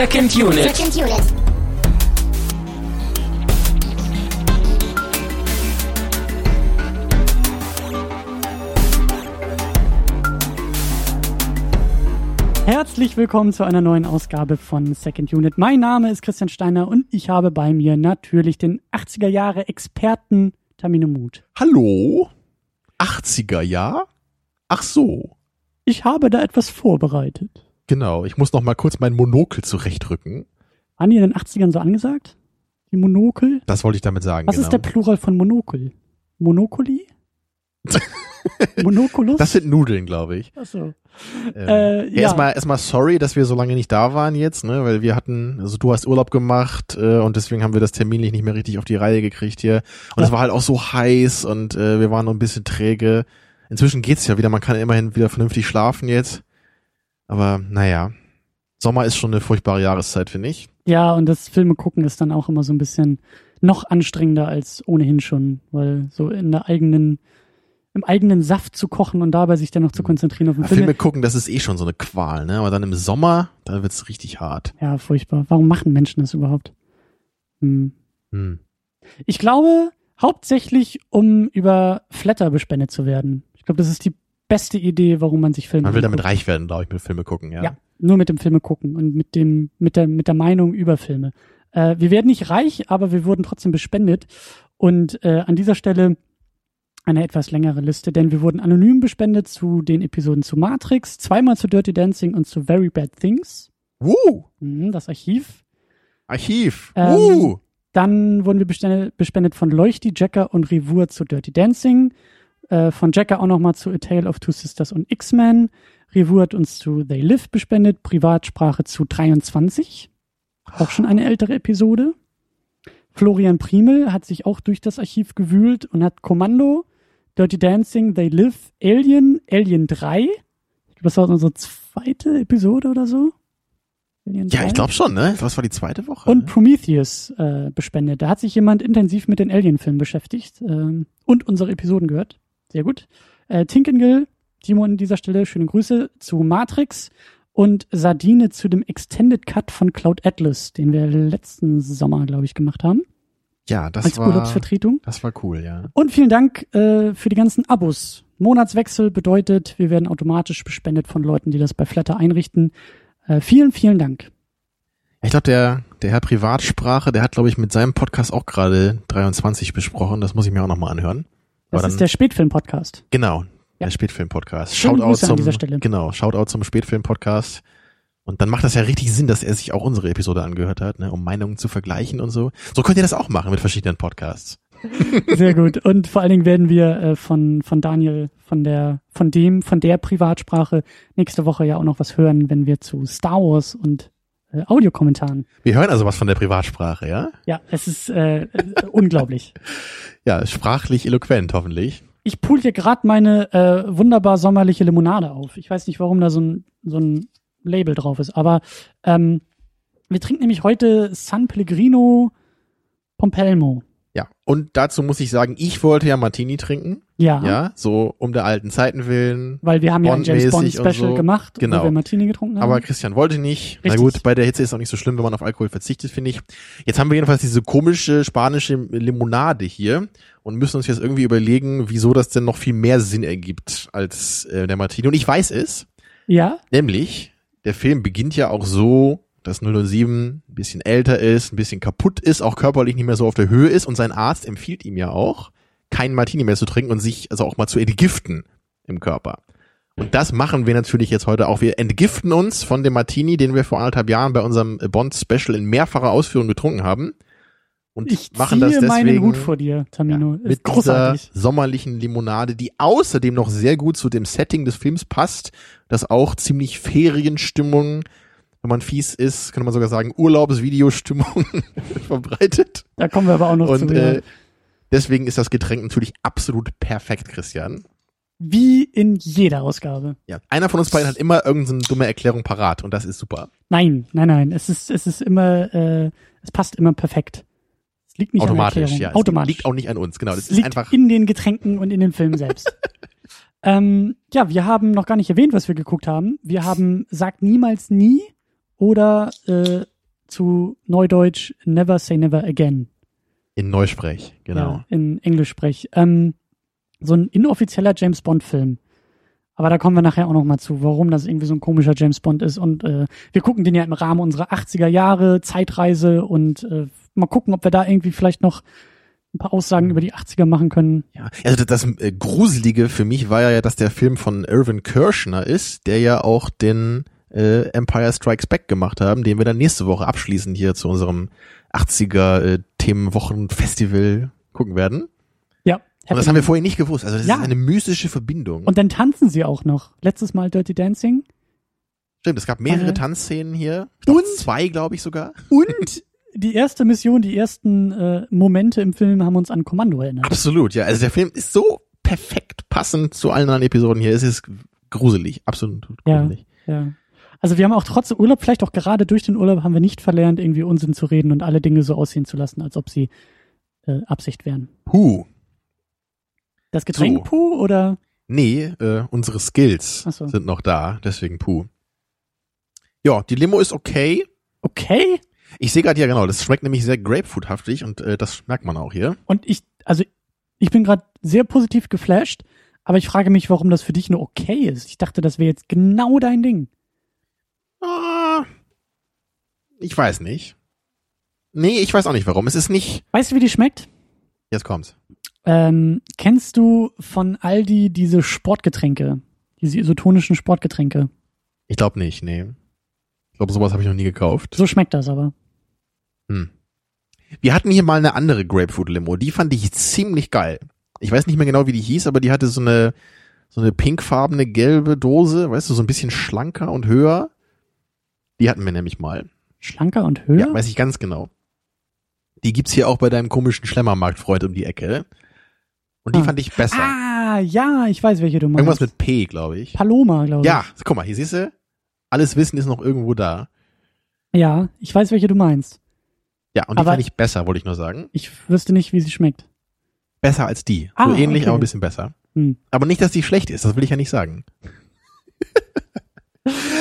Second Unit. Second Unit. Herzlich willkommen zu einer neuen Ausgabe von Second Unit. Mein Name ist Christian Steiner und ich habe bei mir natürlich den 80er Jahre Experten Tamino Mut. Hallo? 80er Jahr? Ach so. Ich habe da etwas vorbereitet. Genau, ich muss noch mal kurz mein Monokel zurechtrücken. Waren die in den 80ern so angesagt? Die Monokel? Das wollte ich damit sagen. Was genau. ist der Plural von Monokel? Monokoli? Monokulus? Das sind Nudeln, glaube ich. Achso. Ähm, Äh, ja. ja. Erstmal, erstmal sorry, dass wir so lange nicht da waren jetzt, ne, weil wir hatten, also du hast Urlaub gemacht äh, und deswegen haben wir das terminlich nicht mehr richtig auf die Reihe gekriegt hier. Und Ja. es war halt auch so heiß und äh, wir waren noch ein bisschen träge. Inzwischen geht's ja wieder, man kann immerhin wieder vernünftig schlafen jetzt. Aber naja, Sommer ist schon eine furchtbare Jahreszeit, finde ich. Ja, und das Filme gucken ist dann auch immer so ein bisschen noch anstrengender als ohnehin schon, weil so in der eigenen, im eigenen Saft zu kochen und dabei sich dann noch zu konzentrieren auf den Ja, Film. Filme gucken, das ist eh schon so eine Qual, ne? Aber dann im Sommer, da wird's richtig hart. Ja, furchtbar. Warum machen Menschen das überhaupt? Hm. Hm. Ich glaube, hauptsächlich, um über Flatter bespendet zu werden. Ich glaube, das ist die beste Idee, warum man sich Filme Man will damit reich werden, glaube ich, mit Filme gucken, ja. Ja, nur mit dem Filme gucken und mit dem, mit der, mit der Meinung über Filme. Äh, wir werden nicht reich, aber wir wurden trotzdem bespendet. Und äh, an dieser Stelle eine etwas längere Liste, denn wir wurden anonym bespendet zu den Episoden zu Matrix, zweimal zu Dirty Dancing und zu Very Bad Things. Woo! Mhm, das Archiv. Archiv. Ähm, Woo! Dann wurden wir bespendet, bespendet von Leuchti, Jacker und Rivur zu Dirty Dancing. Äh, von Jacker auch nochmal zu A Tale of Two Sisters und X-Men. Rivur hat uns zu They Live bespendet. Privatsprache zu 23. Auch schon eine ältere Episode. Florian Primel hat sich auch durch das Archiv gewühlt und hat Kommando, Dirty Dancing, They Live, Alien, Alien 3. Ich glaube, das war unsere zweite Episode oder so. Alien Ja, 3. ich glaube schon, ne? Was war die zweite Woche? Und ne? Prometheus äh, bespendet. Da hat sich jemand intensiv mit den Alien-Filmen beschäftigt ähm, und unsere Episoden gehört. Sehr gut. Äh, Tinkengill, Timo an dieser Stelle, schöne Grüße zu Matrix und Sardine zu dem Extended Cut von Cloud Atlas, den wir letzten Sommer, glaube ich, gemacht haben, ja, das als war, Urlaubsvertretung. das war cool, ja. Und vielen Dank äh, für die ganzen Abos. Monatswechsel bedeutet, wir werden automatisch bespendet von Leuten, die das bei Flatter einrichten. Äh, vielen, vielen Dank. Ich glaube, der, der Herr Privatsprache, der hat, glaube ich, mit seinem Podcast auch gerade 23 besprochen. Das muss ich mir auch nochmal anhören. Das Aber ist dann- der Spätfilm-Podcast. Genau, Ja. der Spätfilm-Podcast. Shoutout an zum, dieser Stelle. Genau, Shoutout zum Spätfilm-Podcast. Und dann macht das ja richtig Sinn, dass er sich auch unsere Episode angehört hat, ne, um Meinungen zu vergleichen und so. So könnt ihr das auch machen mit verschiedenen Podcasts. Sehr gut. Und vor allen Dingen werden wir äh, von, von Daniel, von der, von dem, von der Privatsprache nächste Woche ja auch noch was hören, wenn wir zu Star Wars und äh, Audiokommentaren. Wir hören also was von der Privatsprache, ja? Ja, es ist äh, äh, unglaublich. Ja, sprachlich eloquent, hoffentlich. Ich pool hier gerade meine äh, wunderbar sommerliche Limonade auf. Ich weiß nicht, warum da so ein, so ein Label drauf ist, aber ähm, wir trinken nämlich heute San Pellegrino Pompelmo. Ja. Und dazu muss ich sagen, ich wollte ja Martini trinken. Ja, Ja, so um der alten Zeiten willen. weil wir haben ja ein James Bond Special so. gemacht, wo Genau. wir Martini getrunken haben. Aber Christian wollte nicht. Na Richtig. gut, bei der Hitze ist auch nicht so schlimm, wenn man auf Alkohol verzichtet, finde ich. Jetzt haben wir jedenfalls diese komische spanische Limonade hier und müssen uns jetzt irgendwie überlegen, wieso das denn noch viel mehr Sinn ergibt als äh, der Martini. Und ich weiß es, ja, nämlich der Film beginnt ja auch so, dass 007 ein bisschen älter ist, ein bisschen kaputt ist, auch körperlich nicht mehr so auf der Höhe ist und sein Arzt empfiehlt ihm ja auch, keinen Martini mehr zu trinken und sich also auch mal zu entgiften im Körper. Und das machen wir natürlich jetzt heute auch. Wir entgiften uns von dem Martini, den wir vor anderthalb Jahren bei unserem Bond-Special in mehrfacher Ausführung getrunken haben. Und ich machen das deswegen meinen Hut vor dir, Tamino. ja, mit großartig. dieser sommerlichen Limonade, die außerdem noch sehr gut zu dem Setting des Films passt, das auch ziemlich Ferienstimmung, wenn man fies ist, könnte man sogar sagen Urlaubsvideostimmung verbreitet. Da kommen wir aber auch noch Und zu. äh, deswegen ist das Getränk natürlich absolut perfekt, Christian. Wie in jeder Ausgabe. Ja, einer von uns beiden hat immer irgendeine dumme Erklärung parat und das ist super. Nein, nein, nein. Es ist, es ist immer, äh, es passt immer perfekt. Es liegt nicht Automatisch, an ja. Es Automatisch. liegt auch nicht an uns, genau. Das es ist liegt einfach. in den Getränken und in den Filmen selbst. ähm, ja, wir haben noch gar nicht erwähnt, was wir geguckt haben. Wir haben Sagt niemals nie oder äh, zu Neudeutsch Never Say Never Again. In Neusprech, genau. Ja, in Englischsprech. Ähm, so ein inoffizieller James Bond-Film. Aber da kommen wir nachher auch noch mal zu, warum das irgendwie so ein komischer James Bond ist. Und äh, wir gucken den ja im Rahmen unserer 80er Jahre Zeitreise und äh, mal gucken, ob wir da irgendwie vielleicht noch ein paar Aussagen über die 80er machen können. Ja, also das, das äh, Gruselige für mich war ja, dass der Film von Irvin Kirschner ist, der ja auch den äh, Empire Strikes Back gemacht haben, den wir dann nächste Woche abschließend hier zu unserem 80er äh, Themenwochen-Festival gucken werden. Ja. Und das haben wir vorher nicht gewusst. Also das Ja. ist eine mystische Verbindung. Und dann tanzen sie auch noch. Letztes Mal Dirty Dancing. Stimmt, es gab mehrere Äh. Tanzszenen hier. Glaub, Und- zwei, glaube ich sogar. Und die erste Mission, die ersten äh, Momente im Film haben uns an Kommando erinnert. Absolut, ja. Also der Film ist so perfekt passend zu allen anderen Episoden hier. Es ist gruselig, absolut Ja. gruselig. Ja. Also wir haben auch trotz Urlaub, vielleicht auch gerade durch den Urlaub, haben wir nicht verlernt, irgendwie Unsinn zu reden und alle Dinge so aussehen zu lassen, als ob sie äh, Absicht wären. Puh. Das Getränk So. Puh oder? Nee, äh, unsere Skills so. sind noch da, deswegen puh. Ja, die Limo ist okay. Okay. Ich sehe gerade ja genau, das schmeckt nämlich sehr grapefruithaftig und äh, das merkt man auch hier. Und ich, also ich bin gerade sehr positiv geflasht, aber ich frage mich, warum das für dich nur okay ist. Ich dachte, das wäre jetzt genau dein Ding. Ah, ich weiß nicht. Nee, ich weiß auch nicht warum. Es ist nicht. Weißt du, wie die schmeckt? Jetzt kommt's. Ähm, kennst du von Aldi diese Sportgetränke? Diese isotonischen Sportgetränke? Ich glaube nicht, nee. Ich glaube, sowas habe ich noch nie gekauft. So schmeckt das aber. Hm. Wir hatten hier mal eine andere Grapefruit-Limo. Die fand ich ziemlich geil. Ich weiß nicht mehr genau, wie die hieß, aber die hatte so eine, so eine pinkfarbene gelbe Dose, weißt du, so ein bisschen schlanker und höher. Die hatten wir nämlich mal. Schlanker und höher? Ja, weiß ich ganz genau. Die gibt's hier auch bei deinem komischen Schlemmermarktfreund um die Ecke. Und die Ah. fand ich besser. ah, ja, ich weiß, welche du meinst. Irgendwas mit P, glaube ich. Paloma, glaube ich. Ja, guck mal, hier siehst du, alles Wissen ist noch irgendwo da. Ja, ich weiß, welche du meinst. Ja, und die Aber- fand ich besser, wollte ich nur sagen. Ich wüsste nicht, wie sie schmeckt. Besser als die. Ah, so ähnlich, okay. aber ein bisschen besser. Hm. Aber nicht, dass die schlecht ist, das will ich ja nicht sagen.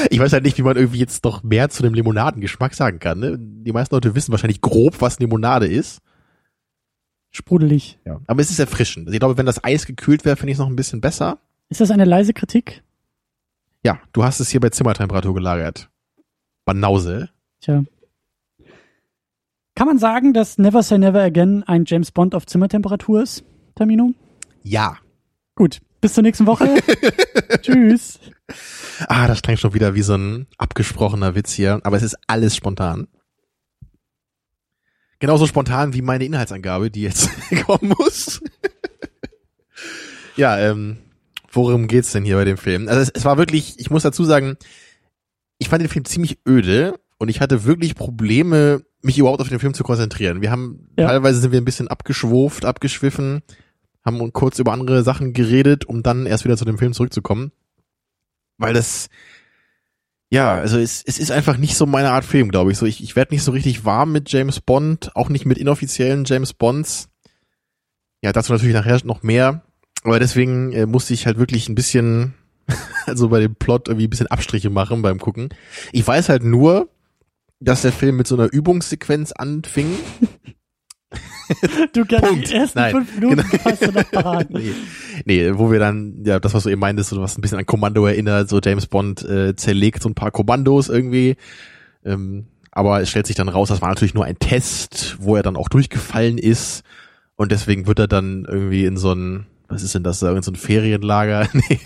Ich weiß halt nicht, wie man irgendwie jetzt noch mehr zu dem Limonadengeschmack sagen kann. Ne? Die meisten Leute wissen wahrscheinlich grob, was Limonade ist. Sprudelig. Ja. Aber es ist erfrischend. Also ich glaube, wenn das Eis gekühlt wäre, finde ich es noch ein bisschen besser. Ist das eine leise Kritik? Ja, du hast es hier bei Zimmertemperatur gelagert. Banause. Tja. Kann man sagen, dass Never Say Never Again ein James Bond auf Zimmertemperatur ist, Termino? Ja. Gut, bis zur nächsten Woche. Tschüss. Ah, das klingt schon wieder wie so ein abgesprochener Witz hier. Aber es ist alles spontan. Genauso spontan wie meine Inhaltsangabe, die jetzt kommen muss. ja, ähm, worum geht's denn hier bei dem Film? Also es, es war wirklich, ich muss dazu sagen, ich fand den Film ziemlich öde und ich hatte wirklich Probleme, mich überhaupt auf den Film zu konzentrieren. Wir haben, Ja. teilweise sind wir ein bisschen abgeschwurft, abgeschwiffen, haben kurz über andere Sachen geredet, um dann erst wieder zu dem Film zurückzukommen. Weil das, ja, also es, es ist einfach nicht so meine Art Film, glaube ich. So, ich, ich werde nicht so richtig warm mit James Bond, auch nicht mit inoffiziellen James Bonds. Ja, dazu natürlich nachher noch mehr. Aber deswegen äh, musste ich halt wirklich ein bisschen, also bei dem Plot irgendwie ein bisschen Abstriche machen beim Gucken. Ich weiß halt nur, dass der Film mit so einer Übungssequenz anfing. Du kannst Punkt. die ersten Nein, fünf Minuten genau. hast du noch parat. nee, nee, wo wir dann, ja, das, was du eben meintest, so was ein bisschen an Kommando erinnert, so James Bond äh, zerlegt so ein paar Kommandos irgendwie. Ähm, aber es stellt sich dann raus, das war natürlich nur ein Test, wo er dann auch durchgefallen ist. Und deswegen wird er dann irgendwie in so ein, was ist denn das, da, in so ein Ferienlager, nee,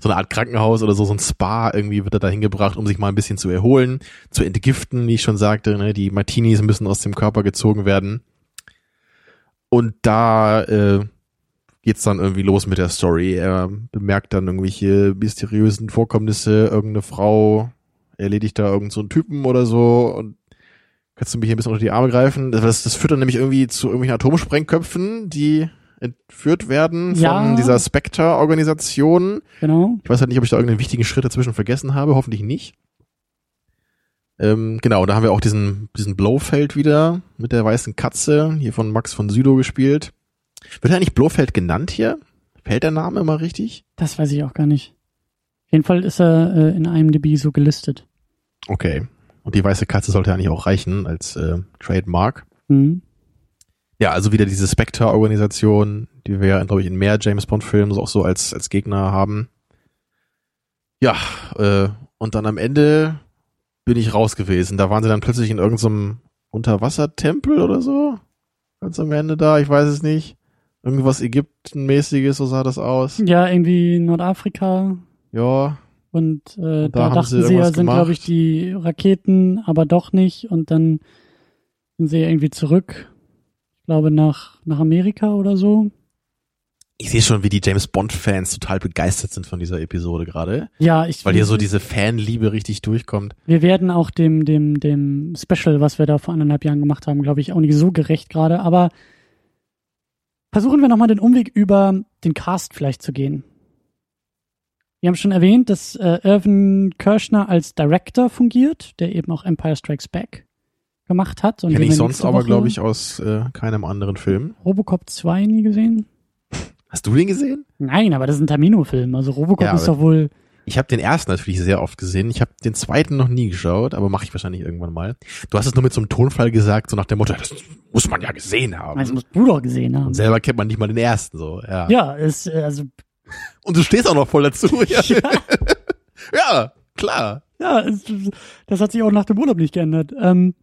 so eine Art Krankenhaus oder so, so ein Spa, irgendwie wird er da hingebracht, um sich mal ein bisschen zu erholen, zu entgiften, wie ich schon sagte, ne, die Martinis müssen aus dem Körper gezogen werden. Und da äh, geht's dann irgendwie los mit der Story. Er bemerkt dann irgendwelche mysteriösen Vorkommnisse, irgendeine Frau erledigt da irgendeinen so einen Typen oder so und kannst du mich hier ein bisschen unter die Arme greifen? Das, das führt dann nämlich irgendwie zu irgendwelchen Atomsprengköpfen, die entführt werden Ja. von dieser Spectre-Organisation. Genau. Ich weiß halt nicht, ob ich da irgendeinen wichtigen Schritt dazwischen vergessen habe, hoffentlich nicht. Ähm, genau, da haben wir auch diesen, diesen Blofeld wieder mit der weißen Katze, hier von Max von Südow gespielt. Wird er eigentlich Blofeld genannt hier? Fällt der Name immer richtig? Das weiß ich auch gar nicht. Auf jeden Fall ist er äh, in IMDb so gelistet. Okay. Und die weiße Katze sollte eigentlich auch reichen als äh, Trademark. Mhm. Ja, also wieder diese Spectre-Organisation, die wir ja, glaube ich, in mehr James Bond-Filmen auch so als, als Gegner haben. Ja, äh, und dann am Ende bin ich raus gewesen. Da waren sie dann plötzlich in irgendeinem Unterwassertempel oder so. Ganz am Ende da, ich weiß es nicht. Irgendwas Ägyptenmäßiges, so sah das aus. Ja, irgendwie Nordafrika. Ja. Und, äh, Und da da, haben sie dachten sie ja, sind, glaube ich, die Raketen, aber doch nicht. Und dann sind sie irgendwie zurück. Ich glaube, nach, nach Amerika oder so. Ich sehe schon, wie die James Bond-Fans total begeistert sind von dieser Episode gerade. Ja, ich. Weil hier so diese Fanliebe richtig durchkommt. Wir werden auch dem, dem, dem Special, was wir da vor anderthalb Jahren gemacht haben, glaube ich, auch nicht so gerecht gerade. Aber versuchen wir nochmal den Umweg über den Cast vielleicht zu gehen. Wir haben schon erwähnt, dass äh, Irvin Kirschner als Director fungiert, der eben auch Empire Strikes Back gemacht hat. Kenne ich sonst aber, glaube ich, aus äh, keinem anderen Film. Robocop 2 nie gesehen? Hast du den gesehen? Nein, aber das ist ein Tamino-Film. Also Robocop Ja, ist doch wohl. Ich habe den ersten natürlich sehr oft gesehen. Ich habe den zweiten noch nie geschaut, aber mache ich wahrscheinlich irgendwann mal. Du hast es nur mit so einem Tonfall gesagt, so nach dem Motto, das muss man ja gesehen haben. Das musst du doch gesehen haben. Und selber kennt man nicht mal den ersten so. Ja. Ja, ist, äh, also, Und du stehst auch noch voll dazu. Ja, ja klar. ja, das hat sich auch nach dem Urlaub nicht geändert. Ähm,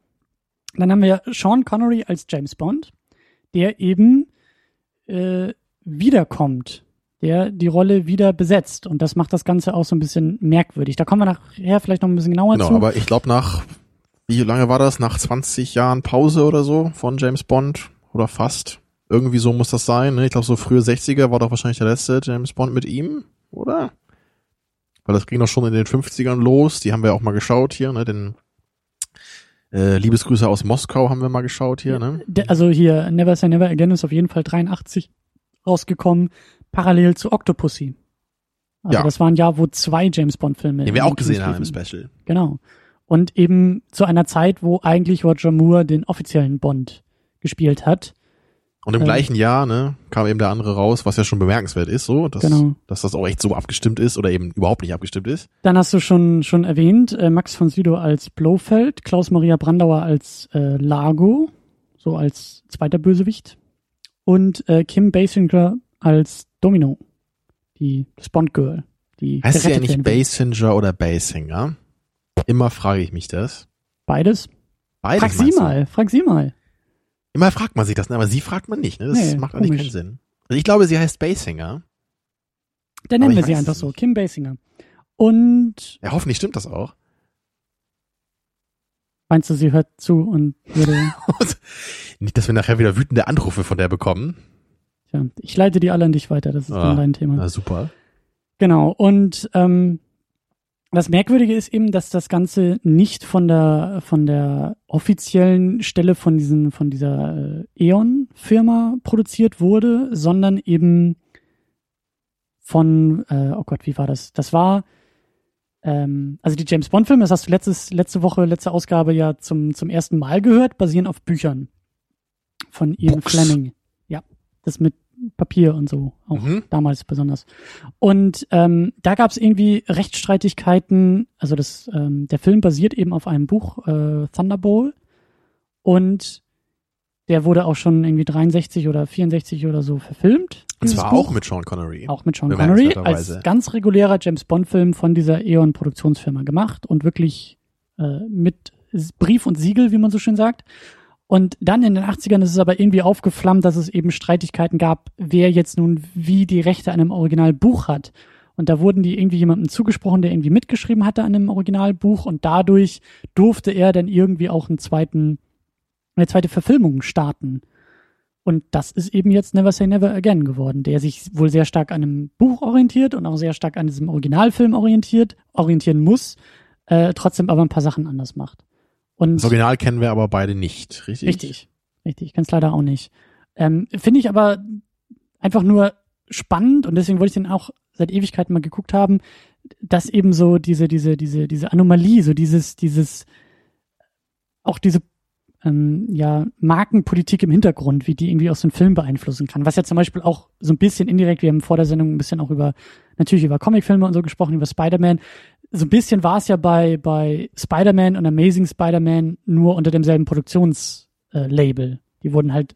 dann haben wir Sean Connery als James Bond, der eben äh, wiederkommt, der die Rolle wieder besetzt. Und das macht das Ganze auch so ein bisschen merkwürdig. Da kommen wir nachher vielleicht noch ein bisschen genauer Genau, zu. aber ich glaube nach, wie lange war das? Nach 20 Jahren Pause oder so von James Bond oder fast. Irgendwie so muss das sein. Ne? Ich glaube, so frühe 60er war doch wahrscheinlich der letzte James Bond mit ihm, oder? Weil das ging doch schon in den 50ern los. Die haben wir auch mal geschaut hier, ne? Den äh, Liebesgrüße aus Moskau haben wir mal geschaut hier, ne? Also hier, Never Say Never Again ist auf jeden Fall 83 rausgekommen, parallel zu Octopussy. Also Ja. das war ein Jahr, wo zwei James Bond-Filme Den wir auch gesehen haben im. Special. Genau. Und eben zu einer Zeit, wo eigentlich Roger Moore den offiziellen Bond gespielt hat. Und im Ähm. gleichen Jahr, ne, kam eben der andere raus, was ja schon bemerkenswert ist, so, dass, Genau. dass das auch echt so abgestimmt ist oder eben überhaupt nicht abgestimmt ist. Dann hast du schon schon erwähnt, äh, Max von Sydow als Blofeld, Klaus-Maria Brandauer als äh, Largo, so als zweiter Bösewicht. Und äh, Kim Basinger als Domino, die das Bond-Girl. Die Heißt sie ja nicht. Basinger oder Basinger? Immer frage ich mich das. Beides? Beides Frag sie mal, frag sie mal. Immer fragt man sich das, ne? aber sie fragt man nicht. Ne? Das Nee, macht eigentlich komisch. keinen Sinn. Also ich glaube, sie heißt Basinger. Dann nennen wir sie einfach so. Kim Basinger. Und Ja, hoffentlich stimmt das auch. Meinst du, sie hört zu und würde, nicht, dass wir nachher wieder wütende Anrufe von der bekommen. ja, ich leite die alle an dich weiter, das ist Ah, dann dein Thema. Na super. Genau, und ähm, das Merkwürdige ist eben, dass das Ganze nicht von der von der offiziellen Stelle von diesen von dieser äh, Eon-Firma produziert wurde, sondern eben von äh, oh Gott, wie war das? Das war ähm, also die James Bond-Filme, das hast du letztes, letzte Woche, letzte Ausgabe ja zum, zum ersten Mal gehört, basieren auf Büchern von Ian Books. Fleming. Ja, das mit Papier und so, auch Mhm. damals besonders. Und ähm, da gab es irgendwie Rechtsstreitigkeiten. Also das, ähm, der Film basiert eben auf einem Buch äh, Thunderbolt und der wurde auch schon irgendwie 63 oder 64 oder so verfilmt. Und dieses zwar Buch. auch mit Sean Connery. Auch mit Sean Connery als ganz regulärer James Bond-Film von dieser Eon-Produktionsfirma gemacht und wirklich äh, mit Brief und Siegel, wie man so schön sagt. Und dann in den 80ern ist es aber irgendwie aufgeflammt, dass es eben Streitigkeiten gab, wer jetzt nun wie die Rechte an einem Originalbuch hat. Und da wurden die irgendwie jemandem zugesprochen, der irgendwie mitgeschrieben hatte an einem Originalbuch und dadurch durfte er dann irgendwie auch einen zweiten, eine zweite Verfilmung starten. Und das ist eben jetzt Never Say Never Again geworden, der sich wohl sehr stark an einem Buch orientiert und auch sehr stark an diesem Originalfilm orientiert, orientieren muss, äh, trotzdem aber ein paar Sachen anders macht. Und Das Original kennen wir aber beide nicht, richtig? Richtig, richtig. Ich kann es leider auch nicht. Ähm, Finde ich aber einfach nur spannend und deswegen wollte ich den auch seit Ewigkeiten mal geguckt haben, dass eben so diese, diese, diese, diese Anomalie, so dieses, dieses, auch diese ähm, ja, Markenpolitik im Hintergrund, wie die irgendwie aus dem Film beeinflussen kann. Was ja zum Beispiel auch so ein bisschen indirekt, wir haben vor der Sendung ein bisschen auch über, natürlich über Comicfilme und so gesprochen, über Spider-Man, so ein bisschen war es ja bei, bei Spider-Man und Amazing Spider-Man nur unter demselben Produktionslabel. Die wurden halt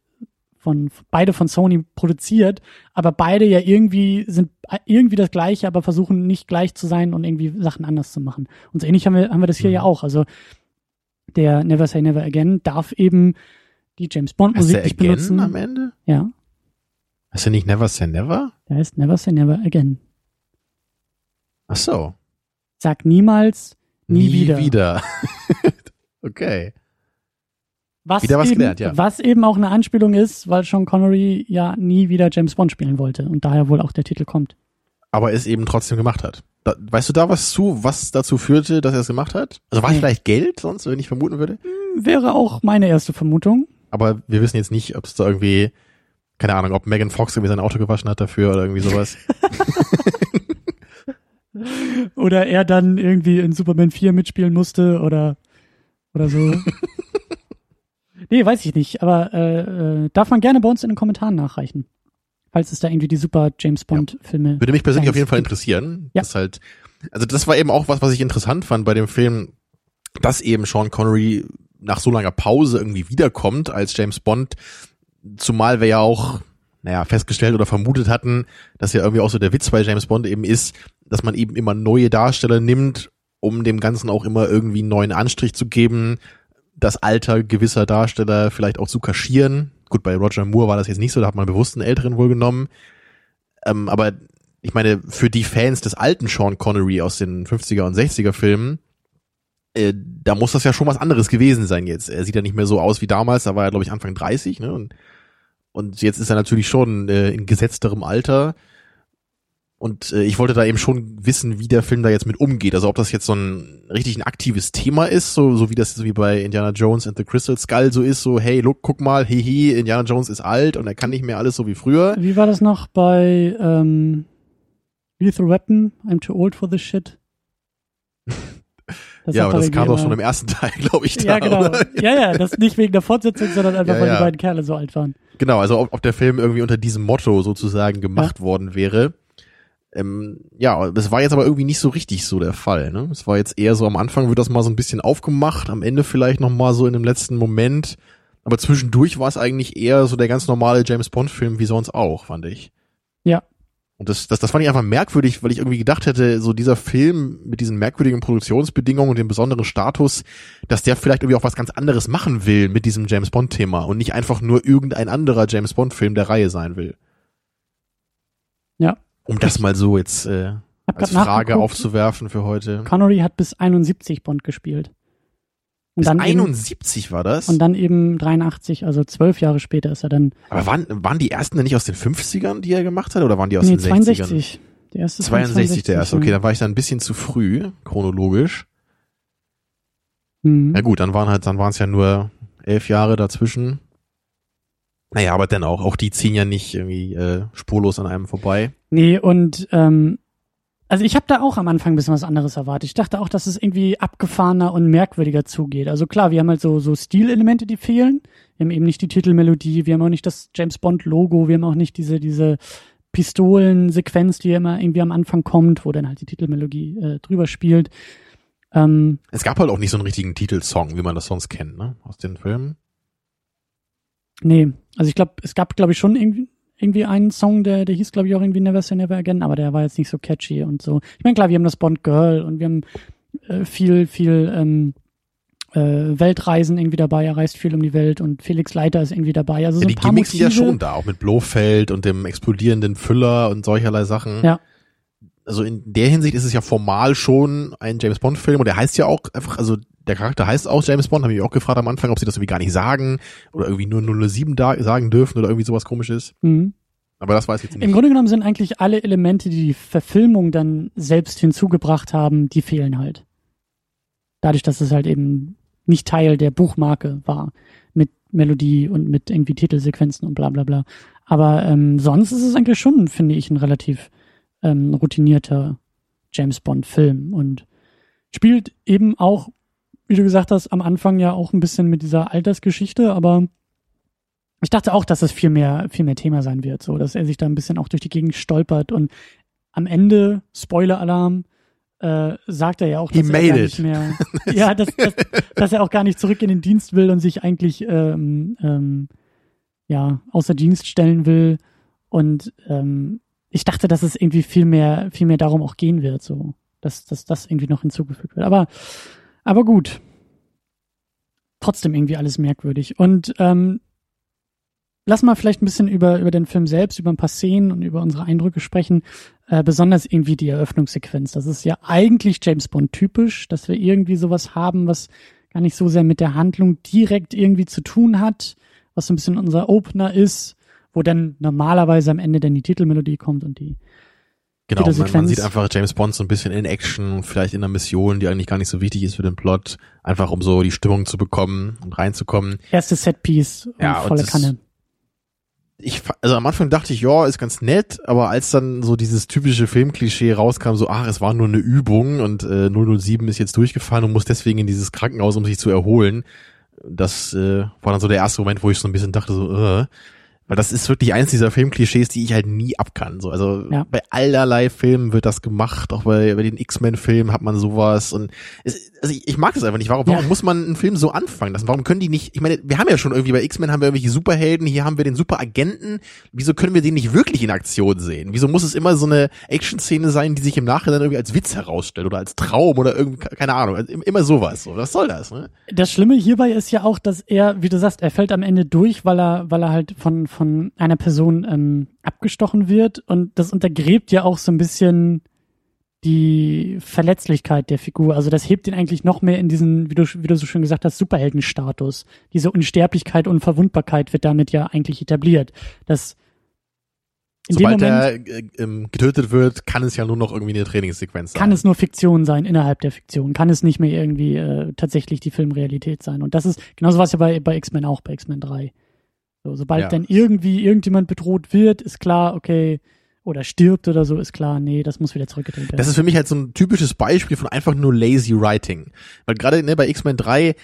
von, beide von Sony produziert, aber beide ja irgendwie sind irgendwie das gleiche, aber versuchen nicht gleich zu sein und irgendwie Sachen anders zu machen. Und so ähnlich haben wir, haben wir das hier mhm. ja auch. Also der Never Say Never Again darf eben die James Bond Musik nicht benutzen. am Ende? Ja. Hast du nicht Never Say Never? Der heißt Never Say Never Again. Ach so. Sag niemals nie, nie wieder. wieder. okay. Was wieder was eben, gelernt, ja. Was eben auch eine Anspielung ist, weil Sean Connery ja nie wieder James Bond spielen wollte und daher wohl auch der Titel kommt. Aber es eben trotzdem gemacht hat. Da, weißt du da was zu, was dazu führte, dass er es gemacht hat? Also war es vielleicht Geld sonst, wenn ich vermuten würde? Hm, wäre auch meine erste Vermutung. Aber wir wissen jetzt nicht, ob es da irgendwie, keine Ahnung, ob Megan Fox irgendwie sein Auto gewaschen hat dafür oder irgendwie sowas. oder er dann irgendwie in Superman 4 mitspielen musste oder, oder so. nee, weiß ich nicht, aber äh, äh, darf man gerne bei uns in den Kommentaren nachreichen. Falls es da irgendwie die super James Bond Filme. Ja. Würde mich persönlich auf jeden Fall interessieren. Ja. Das halt, also das war eben auch was, was ich interessant fand bei dem Film, dass eben Sean Connery nach so langer Pause irgendwie wiederkommt als James Bond, zumal wir ja auch naja, festgestellt oder vermutet hatten, dass ja irgendwie auch so der Witz bei James Bond eben ist, dass man eben immer neue Darsteller nimmt, um dem Ganzen auch immer irgendwie einen neuen Anstrich zu geben, das Alter gewisser Darsteller vielleicht auch zu kaschieren. Gut, bei Roger Moore war das jetzt nicht so, da hat man bewusst einen älteren wohl genommen. Ähm, aber ich meine, für die Fans des alten Sean Connery aus den 50er und 60er Filmen, äh, da muss das ja schon was anderes gewesen sein jetzt. Er sieht ja nicht mehr so aus wie damals, da war er, glaube ich, Anfang 30, ne? Und, und jetzt ist er natürlich schon äh, in gesetzterem Alter. Und äh, ich wollte da eben schon wissen, wie der Film da jetzt mit umgeht. Also ob das jetzt so ein richtig ein aktives Thema ist, so, so wie das so wie bei Indiana Jones and the Crystal Skull so ist, so hey, look, guck mal, hehe, Indiana Jones ist alt und er kann nicht mehr alles so wie früher. Wie war das noch bei ähm, Lethal Weapon? I'm too old for this shit. Das ja, aber das kam doch schon im ersten Teil, glaube ich. Da, ja, genau. Oder? Ja, ja, das nicht wegen der Fortsetzung, sondern einfach, ja, weil ja. die beiden Kerle so alt waren. Genau, also ob, ob der Film irgendwie unter diesem Motto sozusagen gemacht ja. worden wäre. Ähm, ja, das war jetzt aber irgendwie nicht so richtig so der Fall. Ne? Es war jetzt eher so am Anfang wird das mal so ein bisschen aufgemacht, am Ende vielleicht noch mal so in dem letzten Moment. Aber zwischendurch war es eigentlich eher so der ganz normale James Bond Film wie sonst auch, fand ich. Ja. Und das, das, das fand ich einfach merkwürdig, weil ich irgendwie gedacht hätte, so dieser Film mit diesen merkwürdigen Produktionsbedingungen und dem besonderen Status, dass der vielleicht irgendwie auch was ganz anderes machen will mit diesem James Bond Thema und nicht einfach nur irgendein anderer James Bond Film der Reihe sein will. Ja, um das mal so jetzt äh, als Frage aufzuwerfen für heute. Connery hat bis 71 Bond gespielt. Und bis dann 71 eben, war das? Und dann eben 83, also zwölf Jahre später ist er dann. Aber waren, waren die ersten denn nicht aus den 50ern, die er gemacht hat, oder waren die aus nee, den 62. 60ern? Der erste 62, 62 der erste. Okay, dann war ich dann ein bisschen zu früh, chronologisch. Mhm. Na gut, dann waren halt, dann waren es ja nur elf Jahre dazwischen. Naja, aber dennoch, auch die ziehen ja nicht irgendwie äh, spurlos an einem vorbei. Nee, und ähm, also ich habe da auch am Anfang ein bisschen was anderes erwartet. Ich dachte auch, dass es irgendwie abgefahrener und merkwürdiger zugeht. Also klar, wir haben halt so, so Stilelemente, die fehlen. Wir haben eben nicht die Titelmelodie, wir haben auch nicht das James Bond Logo, wir haben auch nicht diese, diese Pistolensequenz, die immer irgendwie am Anfang kommt, wo dann halt die Titelmelodie äh, drüber spielt. Ähm, es gab halt auch nicht so einen richtigen Titelsong, wie man das sonst kennt, ne? Aus den Filmen. Nee, also ich glaube, es gab, glaube ich, schon irgendwie, irgendwie einen Song, der, der hieß, glaube ich, auch irgendwie Never Say Never Again, aber der war jetzt nicht so catchy und so. Ich meine, klar, wir haben das Bond Girl und wir haben äh, viel, viel ähm, äh, Weltreisen irgendwie dabei, er reist viel um die Welt und Felix Leiter ist irgendwie dabei. Also so ja, die ein paar Gimmicks sind ja schon da, auch mit Blofeld und dem explodierenden Füller und solcherlei Sachen. Ja. Also in der Hinsicht ist es ja formal schon ein James Bond Film und der heißt ja auch einfach, also der Charakter heißt auch James Bond, habe ich auch gefragt am Anfang, ob sie das irgendwie gar nicht sagen oder irgendwie nur 007 da sagen dürfen oder irgendwie sowas komisches. Mhm. Aber das weiß ich jetzt nicht. Im Grunde genommen sind eigentlich alle Elemente, die die Verfilmung dann selbst hinzugebracht haben, die fehlen halt. Dadurch, dass es halt eben nicht Teil der Buchmarke war. Mit Melodie und mit irgendwie Titelsequenzen und bla bla bla. Aber ähm, sonst ist es eigentlich schon, finde ich, ein relativ ähm, routinierter James Bond-Film und spielt eben auch wie du gesagt hast, am Anfang ja auch ein bisschen mit dieser Altersgeschichte, aber ich dachte auch, dass das viel mehr, viel mehr Thema sein wird, so, dass er sich da ein bisschen auch durch die Gegend stolpert und am Ende, Spoiler-Alarm, äh, sagt er ja auch, He dass er made gar nicht mehr, ja, dass, dass, dass er auch gar nicht zurück in den Dienst will und sich eigentlich ähm, ähm, ja außer Dienst stellen will. Und ähm, ich dachte, dass es irgendwie viel mehr, viel mehr darum auch gehen wird, so, dass, dass das irgendwie noch hinzugefügt wird. Aber, aber gut. Trotzdem irgendwie alles merkwürdig. Und ähm, lass mal vielleicht ein bisschen über, über den Film selbst, über ein paar Szenen und über unsere Eindrücke sprechen. Äh, besonders irgendwie die Eröffnungssequenz. Das ist ja eigentlich James Bond typisch, dass wir irgendwie sowas haben, was gar nicht so sehr mit der Handlung direkt irgendwie zu tun hat, was so ein bisschen unser Opener ist, wo dann normalerweise am Ende dann die Titelmelodie kommt und die Genau, man, man sieht einfach James Bond so ein bisschen in Action, vielleicht in einer Mission, die eigentlich gar nicht so wichtig ist für den Plot, einfach um so die Stimmung zu bekommen und reinzukommen. erste Setpiece und Ja, und volle das- Kanne. Ich, also am Anfang dachte ich, ja, ist ganz nett, aber als dann so dieses typische Filmklischee rauskam, so, ach, es war nur eine Übung und äh, 007 ist jetzt durchgefahren und muss deswegen in dieses Krankenhaus, um sich zu erholen, das äh, war dann so der erste Moment, wo ich so ein bisschen dachte, so, äh, weil das ist wirklich eins dieser Filmklischees, die ich halt nie abkann. So, also Ja. bei allerlei Filmen wird das gemacht, auch bei, bei den X-Men-Filmen hat man sowas und es, also ich, ich mag das einfach nicht. Warum, warum Ja. muss man einen Film so anfangen lassen? Warum können die nicht, ich meine, wir haben ja schon irgendwie bei X-Men haben wir irgendwelche Superhelden, hier haben wir den Superagenten. Wieso können wir den nicht wirklich in Aktion sehen? Wieso muss es immer so eine Action-Szene sein, die sich im Nachhinein irgendwie als Witz herausstellt oder als Traum oder irgendwie, keine Ahnung, also immer sowas. So. Was soll das, ne? Das Schlimme hierbei ist ja auch, dass er, wie du sagst, er fällt am Ende durch, weil er, weil er halt von, von einer Person ähm, abgestochen wird und das untergräbt ja auch so ein bisschen die Verletzlichkeit der Figur. Also das hebt ihn eigentlich noch mehr in diesen, wie du, wie du so schön gesagt hast, Superheldenstatus. Diese Unsterblichkeit und Verwundbarkeit wird damit ja eigentlich etabliert. Das in Sobald Moment er äh, ähm, getötet wird, kann es ja nur noch irgendwie eine Trainingssequenz sein. kann es nur Fiktion sein innerhalb der Fiktion. Kann es nicht mehr irgendwie äh, tatsächlich die Filmrealität sein. Und das ist genauso was ja bei, bei X-Men auch, bei X-Men 3. So, sobald Ja. dann irgendwie irgendjemand bedroht wird, ist klar, okay, oder stirbt oder so, ist klar, nee, das muss wieder zurückgedreht werden. Das ist für mich halt so ein typisches Beispiel von einfach nur lazy writing. Weil gerade ne, bei X-Men 3,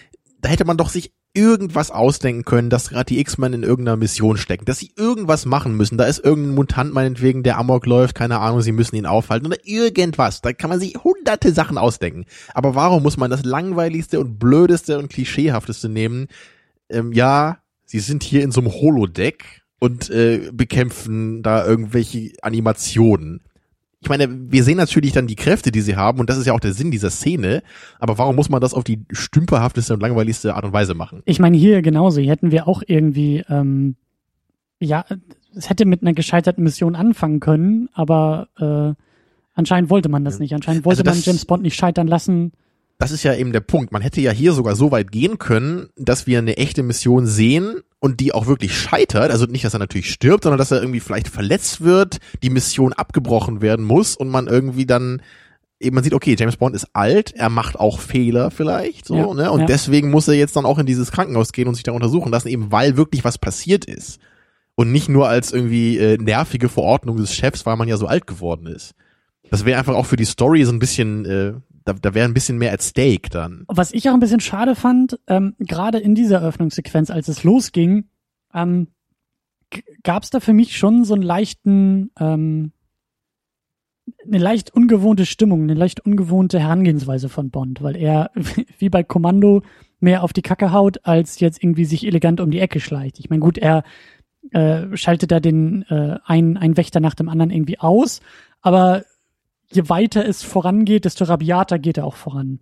da hätte man doch sich irgendwas ausdenken können, dass gerade die X-Men in irgendeiner Mission stecken, dass sie irgendwas machen müssen. Da ist irgendein Mutant meinetwegen, der Amok läuft, keine Ahnung, sie müssen ihn aufhalten oder irgendwas. Da kann man sich hunderte Sachen ausdenken. Aber warum muss man das langweiligste und blödeste und klischeehafteste nehmen? Ähm, ja, sie sind hier in so einem Holodeck und äh, bekämpfen da irgendwelche Animationen ich meine, wir sehen natürlich dann die Kräfte, die sie haben, und das ist ja auch der Sinn dieser Szene, aber warum muss man das auf die stümperhafteste und langweiligste Art und Weise machen? Ich meine, hier genauso. Hier hätten wir auch irgendwie, ähm, ja, es hätte mit einer gescheiterten Mission anfangen können, aber äh, anscheinend wollte man das nicht. Anscheinend wollte Also das- man James Bond nicht scheitern lassen. Das ist ja eben der Punkt. Man hätte ja hier sogar so weit gehen können, dass wir eine echte Mission sehen und die auch wirklich scheitert. Also nicht, dass er natürlich stirbt, sondern dass er irgendwie vielleicht verletzt wird, die Mission abgebrochen werden muss und man irgendwie dann eben man sieht, okay, James Bond ist alt, er macht auch Fehler vielleicht, so, Ja, ne? Und ja. deswegen muss er jetzt dann auch in dieses Krankenhaus gehen und sich da untersuchen lassen, eben weil wirklich was passiert ist. Und nicht nur als irgendwie äh, nervige Verordnung des Chefs, weil man ja so alt geworden ist. Das wäre einfach auch für die Story so ein bisschen, äh, da, da wäre ein bisschen mehr at stake dann. Was ich auch ein bisschen schade fand, ähm, gerade in dieser Eröffnungssequenz, als es losging, ähm, gab es da für mich schon so einen leichten, ähm, eine leicht ungewohnte Stimmung, eine leicht ungewohnte Herangehensweise von Bond, weil er wie bei Kommando mehr auf die Kacke haut, als jetzt irgendwie sich elegant um die Ecke schleicht. Ich meine, gut, er äh, schaltet da den äh, einen, einen Wächter nach dem anderen irgendwie aus, aber je weiter es vorangeht, desto rabiater geht er auch voran.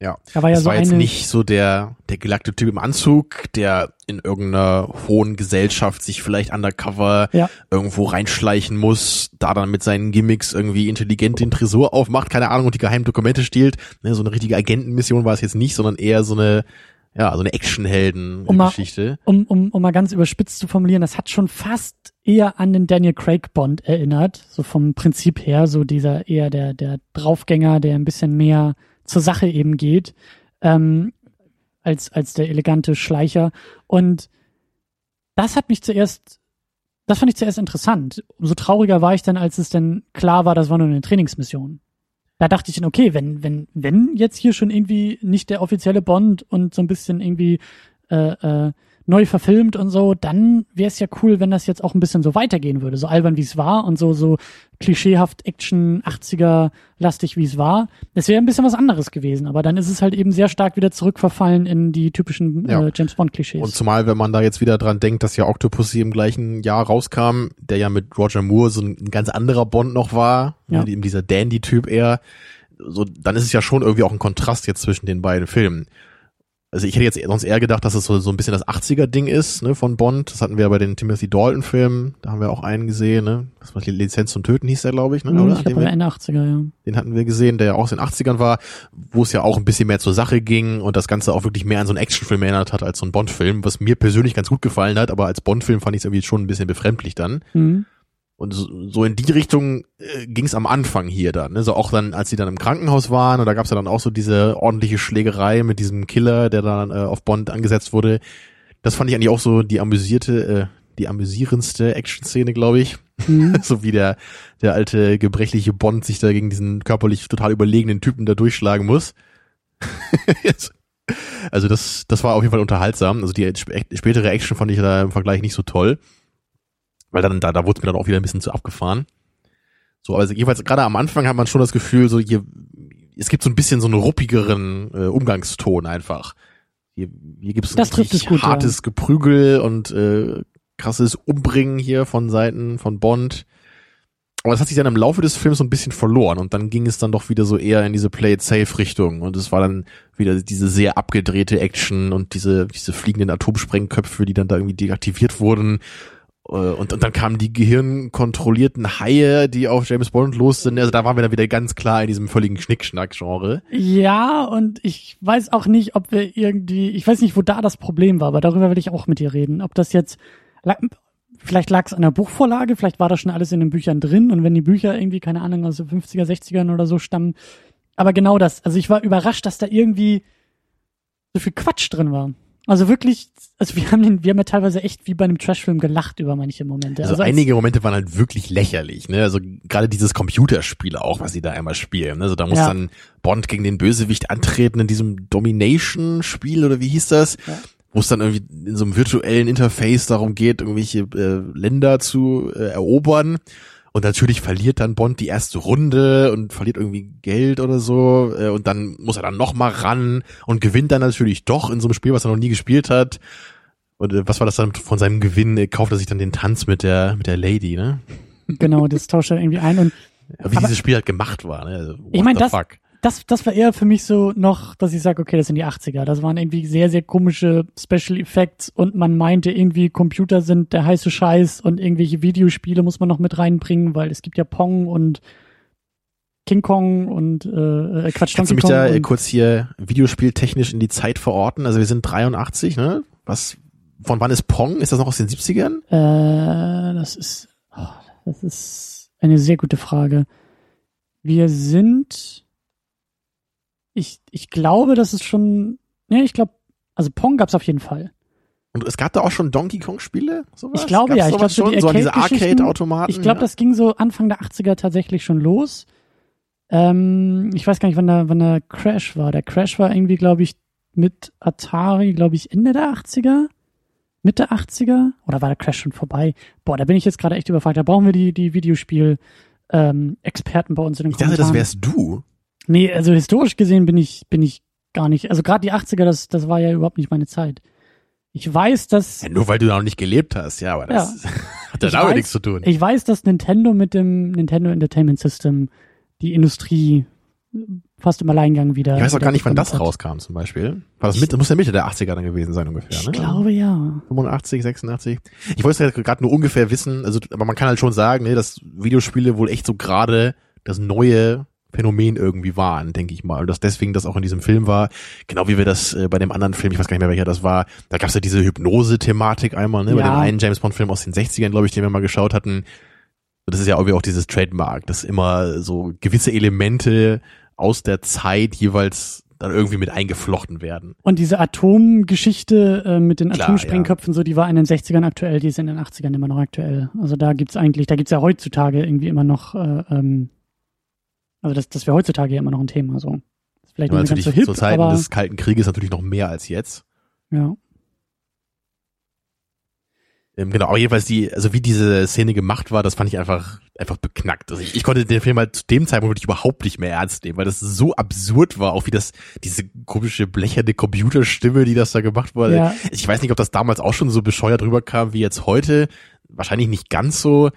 Ja. Da war ja das so war jetzt nicht so der, der gelackte Typ im Anzug, der in irgendeiner hohen Gesellschaft sich vielleicht undercover Ja. irgendwo reinschleichen muss, da dann mit seinen Gimmicks irgendwie intelligent den Tresor aufmacht, keine Ahnung, und die geheimen Dokumente stiehlt. Ne, so eine richtige Agentenmission war es jetzt nicht, sondern eher so eine, ja, so eine Um Actionhelden-Geschichte. um, um, um mal ganz überspitzt zu formulieren, das hat schon fast eher an den Daniel Craig Bond erinnert, so vom Prinzip her, so dieser eher der, der Draufgänger, der ein bisschen mehr zur Sache eben geht, ähm, als, als der elegante Schleicher. Und das hat mich zuerst, das fand ich zuerst interessant. Umso trauriger war ich dann, als es dann klar war, das war nur eine Trainingsmission. Da dachte ich dann, okay, wenn, wenn, wenn jetzt hier schon irgendwie nicht der offizielle Bond und so ein bisschen irgendwie äh, äh, neu verfilmt und so, dann wäre es ja cool, wenn das jetzt auch ein bisschen so weitergehen würde. So albern wie es war und so, so klischeehaft Action 80er lastig wie es war. Das wäre ein bisschen was anderes gewesen, aber dann ist es halt eben sehr stark wieder zurückverfallen in die typischen Ja. äh, James Bond Klischees. Und zumal, wenn man da jetzt wieder dran denkt, dass ja Octopussy im gleichen Jahr rauskam, der ja mit Roger Moore so ein, ein ganz anderer Bond noch war, Ja. ne, eben dieser Dandy-Typ eher, so, dann ist es ja schon irgendwie auch ein Kontrast jetzt zwischen den beiden Filmen. Also ich hätte jetzt sonst eher gedacht, dass es so, so ein bisschen das 80er-Ding ist, ne, von Bond. Das hatten wir bei den Timothy Dalton-Filmen, da haben wir auch einen gesehen, ne. Das war die Lizenz zum Töten hieß der, glaube ich, ne, oder? ich Den glaube Ende 80er, ja. den hatten wir gesehen, der ja auch aus den 80ern war, wo es ja auch ein bisschen mehr zur Sache ging und das Ganze auch wirklich mehr an so einen Actionfilm erinnert hat als so ein Bond-Film, was mir persönlich ganz gut gefallen hat, aber als Bond-Film fand ich es irgendwie schon ein bisschen befremdlich dann. Mhm. Und so, in die Richtung äh, ging es am Anfang hier dann. Ne? So auch dann, als sie dann im Krankenhaus waren, und da gab es ja dann auch so diese ordentliche Schlägerei mit diesem Killer, der dann äh, auf Bond angesetzt wurde. Das fand ich eigentlich auch so die amüsierte, äh, die amüsierendste Action-Szene, glaube ich. Mhm. so wie der, der alte gebrechliche Bond sich da gegen diesen körperlich total überlegenen Typen da durchschlagen muss. Also das, das war auf jeden Fall unterhaltsam. Also die sp- spätere Action fand ich da im Vergleich nicht so toll. Weil dann, da, da wurde es mir dann auch wieder ein bisschen zu abgefahren. So, also jeweils gerade am Anfang hat man schon das Gefühl, so hier, es gibt so ein bisschen so einen ruppigeren äh, Umgangston einfach. Hier, hier gibt es es gut, ja. hartes Geprügel und äh, krasses Umbringen hier von Seiten von Bond. Aber das hat sich dann im Laufe des Films so ein bisschen verloren und dann ging es dann doch wieder so eher in diese Play-it-safe-Richtung und es war dann wieder diese sehr abgedrehte Action und diese, diese fliegenden Atomsprengköpfe, die dann da irgendwie deaktiviert wurden. Äh, Und, und dann kamen die gehirnkontrollierten Haie, die auf James Bond los sind. Also da waren wir dann wieder ganz klar in diesem völligen Schnickschnack-Genre. Ja, und ich weiß auch nicht, ob wir irgendwie, ich weiß nicht, wo da das Problem war, aber darüber will ich auch mit dir reden. Ob das jetzt, vielleicht lag es an der Buchvorlage, vielleicht war das schon alles in den Büchern drin und wenn die Bücher irgendwie, keine Ahnung, aus den 50er, 60ern oder so stammen. Aber genau das, also ich war überrascht, dass da irgendwie so viel Quatsch drin war. Also wirklich, also wir haben den, wir haben ja teilweise echt wie bei einem Trashfilm gelacht über manche Momente. Also, als- einige Momente waren halt wirklich lächerlich, ne? Also gerade dieses Computerspiel auch, was sie da einmal spielen. Ne? Also da muss Ja. dann Bond gegen den Bösewicht antreten in diesem Domination-Spiel oder wie hieß das? Ja. Wo es dann irgendwie in so einem virtuellen Interface darum geht, irgendwelche äh, Länder zu äh, erobern. Und natürlich verliert dann Bond die erste Runde und verliert irgendwie Geld oder so. Äh, und dann muss er dann noch mal ran und gewinnt dann natürlich doch in so einem Spiel, was er noch nie gespielt hat. Und äh, was war das dann von seinem Gewinn? Äh, kauft er sich dann den Tanz mit der mit der Lady, ne? genau, das tauscht er irgendwie ein und Wie Aber- dieses Spiel halt gemacht war, ne? Also, what Ich mein, the das- fuck? Das, das war eher für mich so noch, dass ich sage, okay, das sind die 80er. Das waren irgendwie sehr, sehr komische Special Effects und man meinte irgendwie, Computer sind der heiße Scheiß und irgendwelche Videospiele muss man noch mit reinbringen, weil es gibt ja Pong und King Kong und äh, äh, Quatsch, Kannst du Donkey mich Kong da äh, kurz hier videospieltechnisch in die Zeit verorten? Also wir sind 83, ne? Was, von wann ist Pong? Ist das noch aus den 70ern? äh, das ist, oh, das ist eine sehr gute Frage. Wir sind, ich, ich glaube, das ist schon, ne, ich glaube, also Pong gab's auf jeden Fall. Und es gab da auch schon Donkey Kong Spiele? Sowas? Ich glaube Gab's ja, ich glaube so die schon? so diese Arcade-Automaten. Ich glaube, ja? das ging so Anfang der 80er tatsächlich schon los. Ähm, ich weiß gar nicht, wann der, wann der Crash war. Der Crash war irgendwie, glaube ich, mit Atari, glaube ich, Ende der 80er? Mitte 80er? Oder war der Crash schon vorbei? Boah, da bin ich jetzt gerade echt überfragt. Da brauchen wir die, die Videospiel- ähm, Experten bei uns in den Ich dachte, das Kommentaren. wärst du. Nee, also historisch gesehen bin ich, bin ich gar nicht. Also gerade die 80er, das, das war ja überhaupt nicht meine Zeit. Ich weiß, dass Ja, nur weil du da noch nicht gelebt hast, ja, aber das hat ja Ich damit weiß- nichts zu tun. Ich weiß, dass Nintendo mit dem Nintendo Entertainment System die Industrie fast im Alleingang wieder. Ich weiß auch gar nicht, wann das hat. rauskam zum Beispiel. War das mit, muss ja Mitte der 80er dann gewesen sein ungefähr, Ich ne? glaube ja. 85, 86. Ich wollte es ja gerade nur ungefähr wissen, also aber man kann halt schon sagen, ne, dass Videospiele wohl echt so gerade das neue Phänomen irgendwie waren, denke ich mal. Und dass deswegen das auch in diesem Film war, genau wie wir das äh, bei dem anderen Film, ich weiß gar nicht mehr welcher das war, da gab es ja diese Hypnose-Thematik einmal, ne, bei Ja. dem einen James Bond-Film aus den 60ern, glaube ich, den wir mal geschaut hatten. Das ist ja irgendwie auch dieses Trademark, dass immer so gewisse Elemente aus der Zeit jeweils dann irgendwie mit eingeflochten werden. Und diese Atomgeschichte äh, mit den Klar, Atomsprengköpfen, so die war in den 60ern aktuell, die ist in den 80ern immer noch aktuell. Also da gibt's eigentlich, da gibt's ja heutzutage irgendwie immer noch, äh, ähm, also das, das wäre heutzutage ja immer noch ein Thema. So. Ist vielleicht Aber nicht ganz so hip, zu Zeiten des Kalten Krieges natürlich noch mehr als jetzt. ja. Ähm, genau, aber jedenfalls die, also wie diese Szene gemacht war, das fand ich einfach, einfach beknackt. Also ich, ich konnte den Film halt zu dem Zeitpunkt wirklich überhaupt nicht mehr ernst nehmen, weil das so absurd war, auch wie das, diese komische blecherne Computerstimme, die das da gemacht wurde. Ja. Ich weiß nicht, ob das damals auch schon so bescheuert rüberkam wie jetzt heute. Wahrscheinlich nicht ganz so.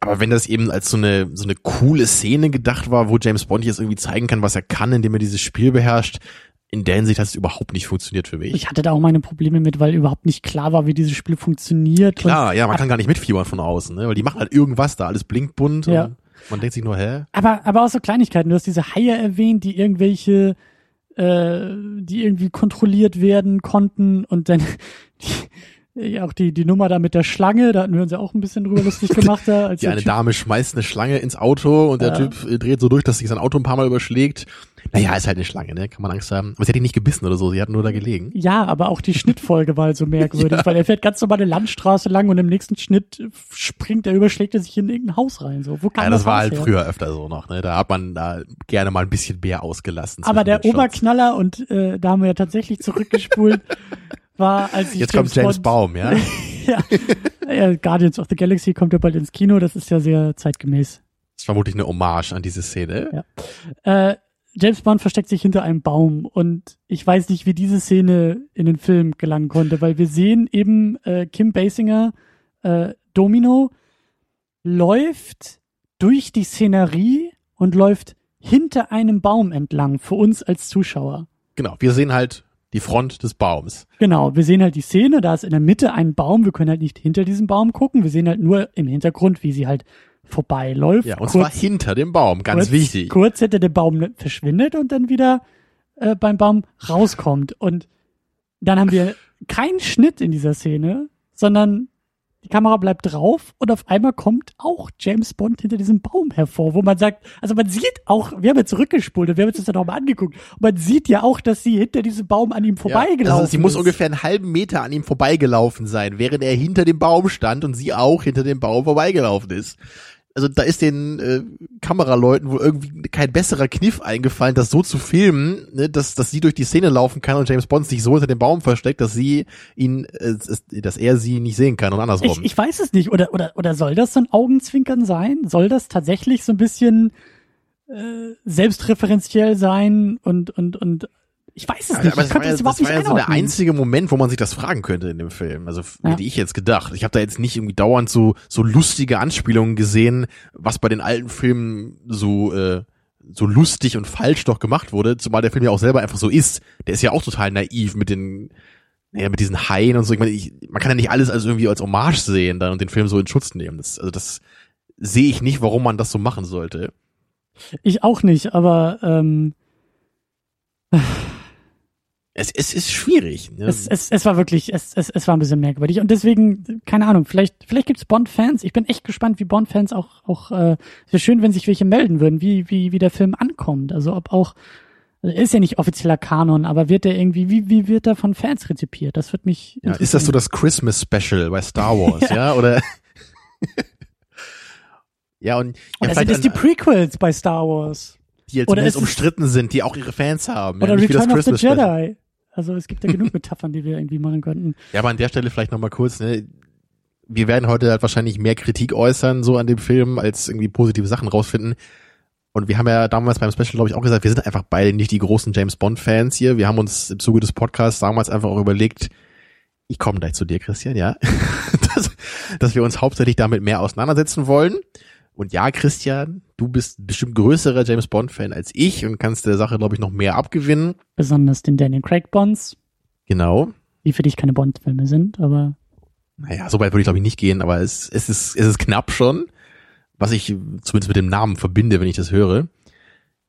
Aber wenn das eben als so eine, so eine coole Szene gedacht war, wo James Bond jetzt irgendwie zeigen kann, was er kann, indem er dieses Spiel beherrscht, in der Hinsicht hat es überhaupt nicht funktioniert für mich. Ich hatte da auch meine Probleme mit, weil überhaupt nicht klar war, wie dieses Spiel funktioniert. Klar, ja, man kann gar nicht mitfiebern von außen, ne? weil die machen halt irgendwas da, alles blinkt bunt Ja. und man denkt sich nur, hä? Aber, aber auch so Kleinigkeiten. Du hast diese Haie erwähnt, die irgendwelche, äh, die irgendwie kontrolliert werden konnten und dann die, auch die, die Nummer da mit der Schlange, da hatten wir uns ja auch ein bisschen drüber lustig gemacht. Da, als Die eine Typ- Dame schmeißt eine Schlange ins Auto und der Ja. Typ äh, dreht so durch, dass sich sein Auto ein paar Mal überschlägt. Naja, ist halt eine Schlange, ne? Kann man Angst haben. Aber sie hat ihn nicht gebissen oder so, sie hat nur da gelegen. Ja, aber auch die Schnittfolge war halt so merkwürdig, Ja. weil er fährt ganz normal eine Landstraße lang und im nächsten Schnitt springt er, überschlägt er sich in irgendein Haus rein. So, wo kam Ja, das war Haus halt her? früher öfter so noch, ne? Da hat man da gerne mal ein bisschen mehr ausgelassen. Aber der. Oberknaller, und äh, da haben wir ja tatsächlich zurückgespult, war, als ich Jetzt kommt James Bond- Baum, ja? ja, ja, Guardians of the Galaxy kommt ja bald ins Kino, das ist ja sehr zeitgemäß. Das ist vermutlich eine Hommage an diese Szene. Ja. Äh, James Bond versteckt sich hinter einem Baum und ich weiß nicht, wie diese Szene in den Film gelangen konnte, weil wir sehen eben äh, Kim Basinger, äh, Domino, läuft durch die Szenerie und läuft hinter einem Baum entlang für uns als Zuschauer. Genau, wir sehen halt die Front des Baums. Genau, wir sehen halt die Szene, da ist in der Mitte ein Baum, wir können halt nicht hinter diesem Baum gucken, wir sehen halt nur im Hintergrund, wie sie halt vorbeiläuft. Ja, und kurz, zwar hinter dem Baum, ganz kurz, wichtig. Kurz hinter dem Baum verschwindet und dann wieder äh, beim Baum rauskommt. Und dann haben wir keinen Schnitt in dieser Szene, sondern die Kamera bleibt drauf und auf einmal kommt auch James Bond hinter diesem Baum hervor, wo man sagt, also man sieht auch, wir haben ja zurückgespult und wir haben uns das dann nochmal angeguckt, und man sieht ja auch, dass sie hinter diesem Baum an ihm vorbeigelaufen Ja, also sie muss ist. ungefähr einen halben Meter an ihm vorbeigelaufen sein, während er hinter dem Baum stand und sie auch hinter dem Baum vorbeigelaufen ist. Also da ist den äh, Kameraleuten wohl irgendwie kein besserer Kniff eingefallen, das so zu filmen, ne, dass, dass sie durch die Szene laufen kann und James Bond sich so hinter dem Baum versteckt, dass sie ihn, äh, dass er sie nicht sehen kann und andersrum. Ich, ich weiß es nicht. Oder, oder, oder soll das so ein Augenzwinkern sein? Soll das tatsächlich so ein bisschen äh, selbstreferenziell sein und, und, und ich weiß es nicht. aber ich das war, könnte ja, das überhaupt war ja so der einzige Moment, wo man sich das fragen könnte in dem Film. Also Ja. hätte ich jetzt gedacht. Ich habe da jetzt nicht irgendwie dauernd so so lustige Anspielungen gesehen, was bei den alten Filmen so äh, so lustig und falsch doch gemacht wurde. Zumal der Film ja auch selber einfach so ist. Der ist ja auch total naiv mit den naja, mit diesen Haien und so. Ich meine, ich, man kann ja nicht alles als irgendwie als Hommage sehen dann und den Film so in Schutz nehmen. Das, also das sehe ich nicht, warum man das so machen sollte. Ich auch nicht, aber ähm, Es, es ist schwierig. Ne? es, es, es war wirklich, es, es, es war ein bisschen merkwürdig. Und deswegen, keine Ahnung, vielleicht, vielleicht gibt's Bond-Fans. Ich bin echt gespannt, wie Bond-Fans auch, auch, äh, es wäre schön, wenn sich welche melden würden, wie, wie, wie der Film ankommt. Also ob auch, also er ist ja nicht offizieller Kanon, aber wird der irgendwie, wie, wie wird er von Fans rezipiert? Das wird mich Ja, ist das so das Christmas Special bei Star Wars, ja? Oder? ja, und ja, Oder vielleicht sind es die Prequels bei Star Wars? die jetzt oder umstritten sind, die auch ihre Fans haben. Oder ja, das Return of the. Jedi? Also es gibt ja genug Metaphern, die wir irgendwie machen könnten. Ja, aber an der Stelle vielleicht nochmal kurz, ne? Wir werden heute halt wahrscheinlich mehr Kritik äußern, so an dem Film, als irgendwie positive Sachen rausfinden. Und wir haben ja damals beim Special, glaube ich, auch gesagt, wir sind einfach beide nicht die großen James Bond-Fans hier. Wir haben uns im Zuge des Podcasts damals einfach auch überlegt, ich komme gleich zu dir, Christian, ja, dass, dass wir uns hauptsächlich damit mehr auseinandersetzen wollen. Und ja, Christian, du bist bestimmt größerer James Bond-Fan als ich und kannst der Sache, glaube ich, noch mehr abgewinnen. Besonders den Daniel Craig Bonds, Genau. die für dich keine Bond-Filme sind, aber Naja, so weit würde ich glaube ich nicht gehen, aber es, es ist, es ist knapp schon, was ich zumindest mit dem Namen verbinde, wenn ich das höre.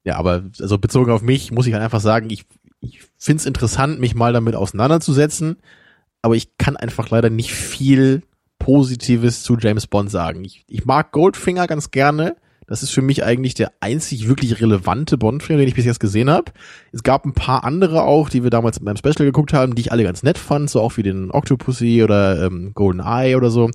Ja, aber also bezogen auf mich muss ich halt einfach sagen, ich, ich finde es interessant, mich mal damit auseinanderzusetzen, aber ich kann einfach leider nicht viel Positives zu James Bond sagen. Ich, ich mag Goldfinger ganz gerne. Das ist für mich eigentlich der einzig wirklich relevante Bond-Film, den ich bis jetzt gesehen habe. Es gab ein paar andere auch, die wir damals beim Special geguckt haben, die ich alle ganz nett fand, so auch wie den Octopussy oder ähm, Golden Eye oder so.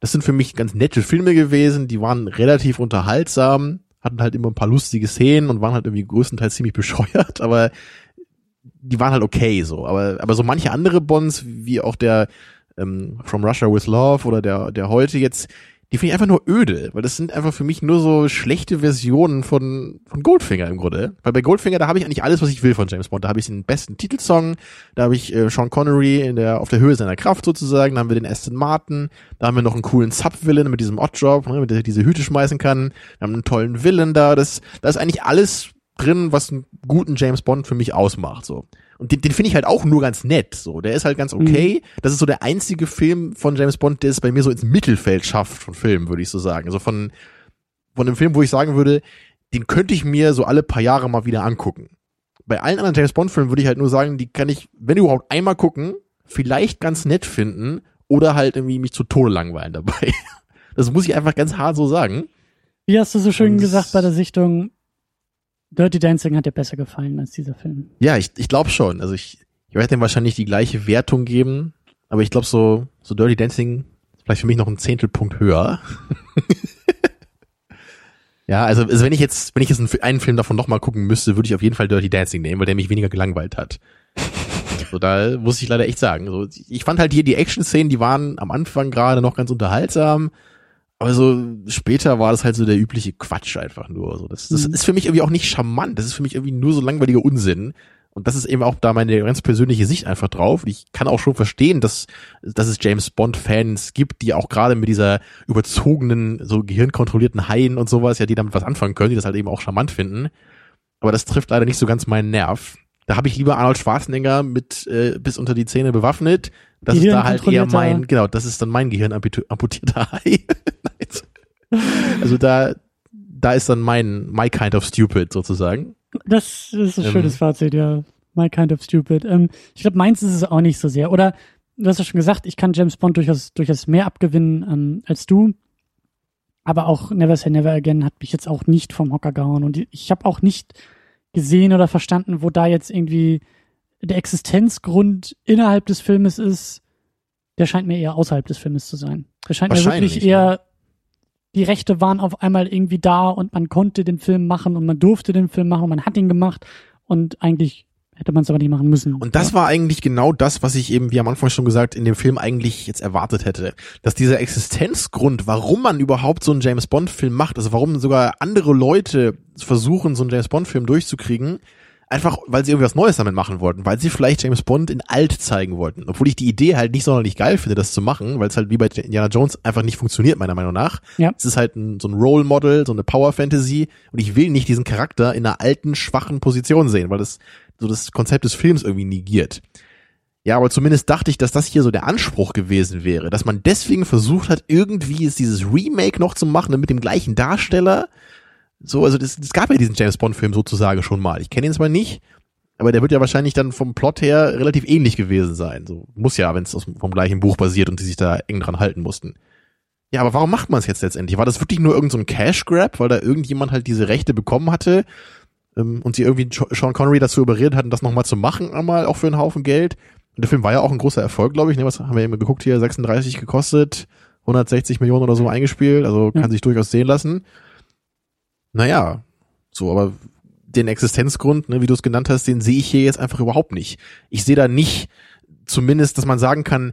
Das sind für mich ganz nette Filme gewesen, die waren relativ unterhaltsam, hatten halt immer ein paar lustige Szenen und waren halt irgendwie größtenteils ziemlich bescheuert, aber die waren halt okay so. Aber, aber so manche andere Bonds, wie auch der ähm, From Russia with Love oder der, der heute jetzt, die finde ich einfach nur öde, weil das sind einfach für mich nur so schlechte Versionen von, von Goldfinger im Grunde. Weil bei Goldfinger, da habe ich eigentlich alles, was ich will von James Bond. Da habe ich den besten Titelsong, da habe ich äh, Sean Connery in der, auf der Höhe seiner Kraft sozusagen, da haben wir den Aston Martin, da haben wir noch einen coolen Sub-Villain mit diesem Oddjob, ne, mit der diese Hüte schmeißen kann, wir haben einen tollen Villain da, das, da ist eigentlich alles drin, was einen guten James Bond für mich ausmacht, so. Und den, den finde ich halt auch nur ganz nett. So, der ist halt ganz okay. Mhm. Das ist so der einzige Film von James Bond, der es bei mir so ins Mittelfeld schafft von Filmen, würde ich so sagen. Also von von einem Film, wo ich sagen würde, den könnte ich mir so alle paar Jahre mal wieder angucken. Bei allen anderen James Bond Filmen würde ich halt nur sagen, die kann ich, wenn überhaupt einmal gucken, vielleicht ganz nett finden oder halt irgendwie mich zu Tode langweilen dabei. Das muss ich einfach ganz hart so sagen. Wie hast du so schön Und gesagt bei der Sichtung, Dirty Dancing hat dir besser gefallen als dieser Film. Ja, ich, ich glaube schon. Also ich, ich werde dem wahrscheinlich die gleiche Wertung geben, aber ich glaube so, so Dirty Dancing ist vielleicht für mich noch ein Zehntelpunkt höher. ja, also, also wenn ich jetzt, wenn ich jetzt einen, Film davon nochmal gucken müsste, würde ich auf jeden Fall Dirty Dancing nehmen, weil der mich weniger gelangweilt hat. so, da muss ich leider echt sagen. So, ich fand halt hier die Action-Szenen, die waren am Anfang gerade noch ganz unterhaltsam. Aber so später war das halt so der übliche Quatsch einfach nur. So, das, das mhm. ist für mich irgendwie auch nicht charmant. Das ist für mich irgendwie nur so langweiliger Unsinn. Und das ist eben auch da meine ganz persönliche Sicht einfach drauf. Ich kann auch schon verstehen, dass, dass es James Bond Fans gibt, die auch gerade mit dieser überzogenen, so gehirnkontrollierten Haien und sowas, ja, die damit was anfangen können, die das halt eben auch charmant finden. Aber das trifft leider nicht so ganz meinen Nerv. Da habe ich lieber Arnold Schwarzenegger mit äh, bis unter die Zähne bewaffnet. Das ist da halt eher mein, genau, das ist dann mein Gehirn amputierter Hai. also da, da ist dann mein My Kind of Stupid sozusagen. Das ist ein ähm, schönes Fazit, ja. My Kind of Stupid. Ähm, ich glaube, meins ist es auch nicht so sehr. Oder du hast ja schon gesagt, ich kann James Bond durchaus, durchaus mehr abgewinnen ähm, als du. Aber auch Never Say Never Again hat mich jetzt auch nicht vom Hocker gehauen. Und ich habe auch nicht gesehen oder verstanden, wo da jetzt irgendwie der Existenzgrund innerhalb des Filmes ist. Der scheint mir eher außerhalb des Filmes zu sein. Der scheint mir wirklich eher ne? die Rechte waren auf einmal irgendwie da und man konnte den Film machen und man durfte den Film machen und man hat ihn gemacht und eigentlich hätte man es aber nicht machen müssen. Und das ja. war eigentlich genau das, was ich eben, wie am Anfang schon gesagt, in dem Film eigentlich jetzt erwartet hätte. Dass dieser Existenzgrund, warum man überhaupt so einen James Bond Film macht, also warum sogar andere Leute versuchen, so einen James Bond Film durchzukriegen, Einfach, weil sie irgendwie was Neues damit machen wollten, weil sie vielleicht James Bond in alt zeigen wollten. Obwohl ich die Idee halt nicht sonderlich geil finde, das zu machen, weil es halt wie bei Indiana Jones einfach nicht funktioniert, meiner Meinung nach. Ja. Es ist halt ein, so ein Role Model, so eine Power Fantasy und ich will nicht diesen Charakter in einer alten, schwachen Position sehen, weil das so das Konzept des Films irgendwie negiert. Ja, aber zumindest dachte ich, dass das hier so der Anspruch gewesen wäre, dass man deswegen versucht hat, irgendwie ist dieses Remake noch zu machen mit dem gleichen Darsteller so, also das, das gab ja diesen James Bond Film sozusagen schon mal. Ich kenne ihn zwar nicht, aber der wird ja wahrscheinlich dann vom Plot her relativ ähnlich gewesen sein. So muss ja, wenn es vom gleichen Buch basiert und die sich da eng dran halten mussten. Ja, aber warum macht man es jetzt letztendlich? War das wirklich nur irgendein so Cash Grab, weil da irgendjemand halt diese Rechte bekommen hatte ähm, und sie irgendwie Sean Connery dazu überredet hatten, das nochmal zu machen, einmal auch für einen Haufen Geld? Und der Film war ja auch ein großer Erfolg, glaube ich. Ne? Was haben wir eben geguckt hier? 36 gekostet, 160 Millionen oder so eingespielt, also kann ja. sich durchaus sehen lassen naja, so, aber den Existenzgrund, ne, wie du es genannt hast, den sehe ich hier jetzt einfach überhaupt nicht. Ich sehe da nicht, zumindest, dass man sagen kann,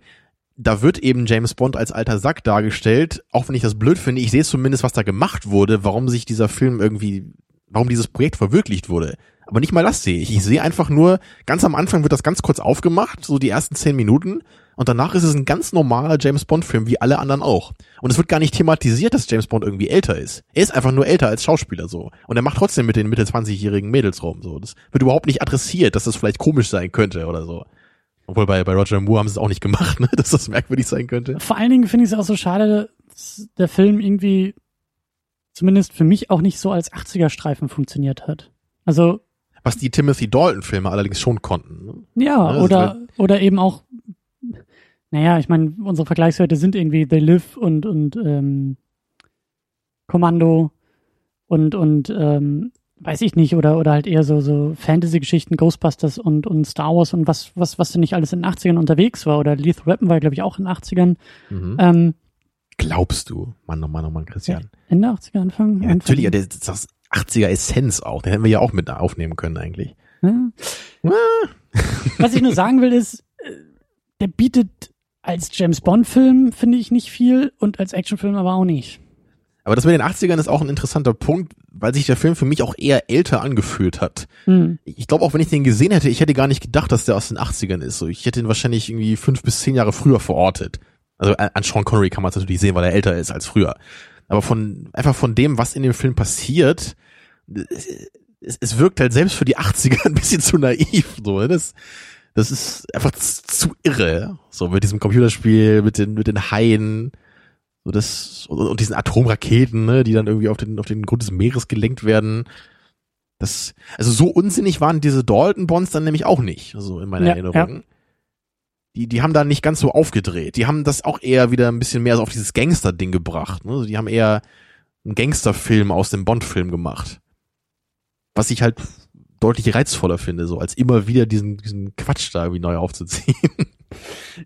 da wird eben James Bond als alter Sack dargestellt, auch wenn ich das blöd finde, ich sehe zumindest, was da gemacht wurde, warum sich dieser Film irgendwie, warum dieses Projekt verwirklicht wurde. Aber nicht mal das sehe ich. Ich sehe einfach nur, ganz am Anfang wird das ganz kurz aufgemacht, so die ersten zehn Minuten, und danach ist es ein ganz normaler James Bond-Film, wie alle anderen auch. Und es wird gar nicht thematisiert, dass James Bond irgendwie älter ist. Er ist einfach nur älter als Schauspieler so. Und er macht trotzdem mit den Mitte 20-jährigen Mädels rum. So. Das wird überhaupt nicht adressiert, dass das vielleicht komisch sein könnte oder so. Obwohl bei, bei Roger Moore haben sie es auch nicht gemacht, ne? dass das merkwürdig sein könnte. Vor allen Dingen finde ich es auch so schade, dass der Film irgendwie zumindest für mich auch nicht so als 80er-Streifen funktioniert hat. Also was die Timothy Dalton-Filme allerdings schon konnten. Ne? Ja, ja oder, halt oder eben auch naja, ich meine, unsere Vergleichswerte sind irgendwie They Live und, und ähm, Kommando und, und ähm, weiß ich nicht, oder, oder halt eher so, so Fantasy-Geschichten, Ghostbusters und, und Star Wars und was, was, was denn nicht alles in den 80ern unterwegs war. Oder Lethal Weapon war, glaube ich, auch in den 80ern. Mhm. Ähm, Glaubst du? Mann, oh Mann, oh Mann, Christian. Ende 80er, Anfang? Ja, Anfang. natürlich, ja, das ist das 80er Essenz auch. Den hätten wir ja auch mit aufnehmen können eigentlich. Ja. Was ich nur sagen will ist, äh, der bietet als James Bond-Film finde ich nicht viel und als Actionfilm aber auch nicht. Aber das mit den 80ern ist auch ein interessanter Punkt, weil sich der Film für mich auch eher älter angefühlt hat. Hm. Ich glaube auch, wenn ich den gesehen hätte, ich hätte gar nicht gedacht, dass der aus den 80ern ist. So, ich hätte ihn wahrscheinlich irgendwie fünf bis zehn Jahre früher verortet. Also an Sean Connery kann man es natürlich sehen, weil er älter ist als früher. Aber von einfach von dem, was in dem Film passiert, es, es wirkt halt selbst für die 80er ein bisschen zu naiv. So, ne? das, das ist einfach zu irre. So mit diesem Computerspiel, mit den, mit den Haien, so das, und, und diesen Atomraketen, ne, die dann irgendwie auf den, auf den Grund des Meeres gelenkt werden. Das, also so unsinnig waren diese Dalton Bonds dann nämlich auch nicht, so in meiner Ja, Erinnerung. ja. Die, die haben da nicht ganz so aufgedreht. Die haben das auch eher wieder ein bisschen mehr so auf dieses Gangster-Ding gebracht. Ne? Die haben eher einen Gangsterfilm aus dem Bond-Film gemacht. Was ich halt deutlich reizvoller finde, so als immer wieder diesen, diesen Quatsch da irgendwie neu aufzuziehen.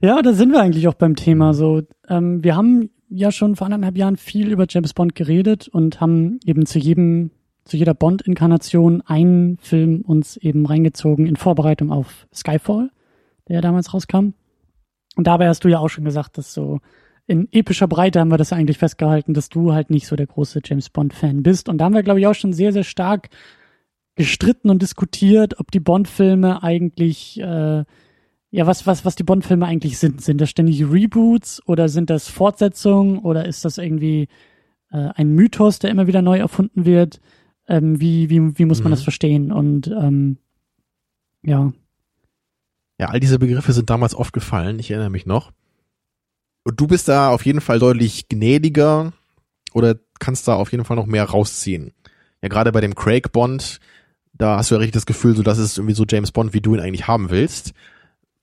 Ja, da sind wir eigentlich auch beim Thema. So, ähm, wir haben ja schon vor anderthalb Jahren viel über James Bond geredet und haben eben zu jedem, zu jeder Bond-Inkarnation einen Film uns eben reingezogen in Vorbereitung auf Skyfall, der ja damals rauskam. Und dabei hast du ja auch schon gesagt, dass so in epischer Breite haben wir das eigentlich festgehalten, dass du halt nicht so der große James Bond-Fan bist. Und da haben wir, glaube ich, auch schon sehr, sehr stark gestritten und diskutiert, ob die Bond-Filme eigentlich äh, ja, was, was, was die Bond-Filme eigentlich sind. Sind das ständig Reboots oder sind das Fortsetzungen oder ist das irgendwie äh, ein Mythos, der immer wieder neu erfunden wird? Ähm, wie, wie, wie muss man Mhm. das verstehen? Und ähm, ja, Ja, all diese Begriffe sind damals oft gefallen, ich erinnere mich noch. Und du bist da auf jeden Fall deutlich gnädiger oder kannst da auf jeden Fall noch mehr rausziehen. Ja, gerade bei dem Craig Bond, da hast du ja richtig das Gefühl, so das ist irgendwie so James Bond, wie du ihn eigentlich haben willst.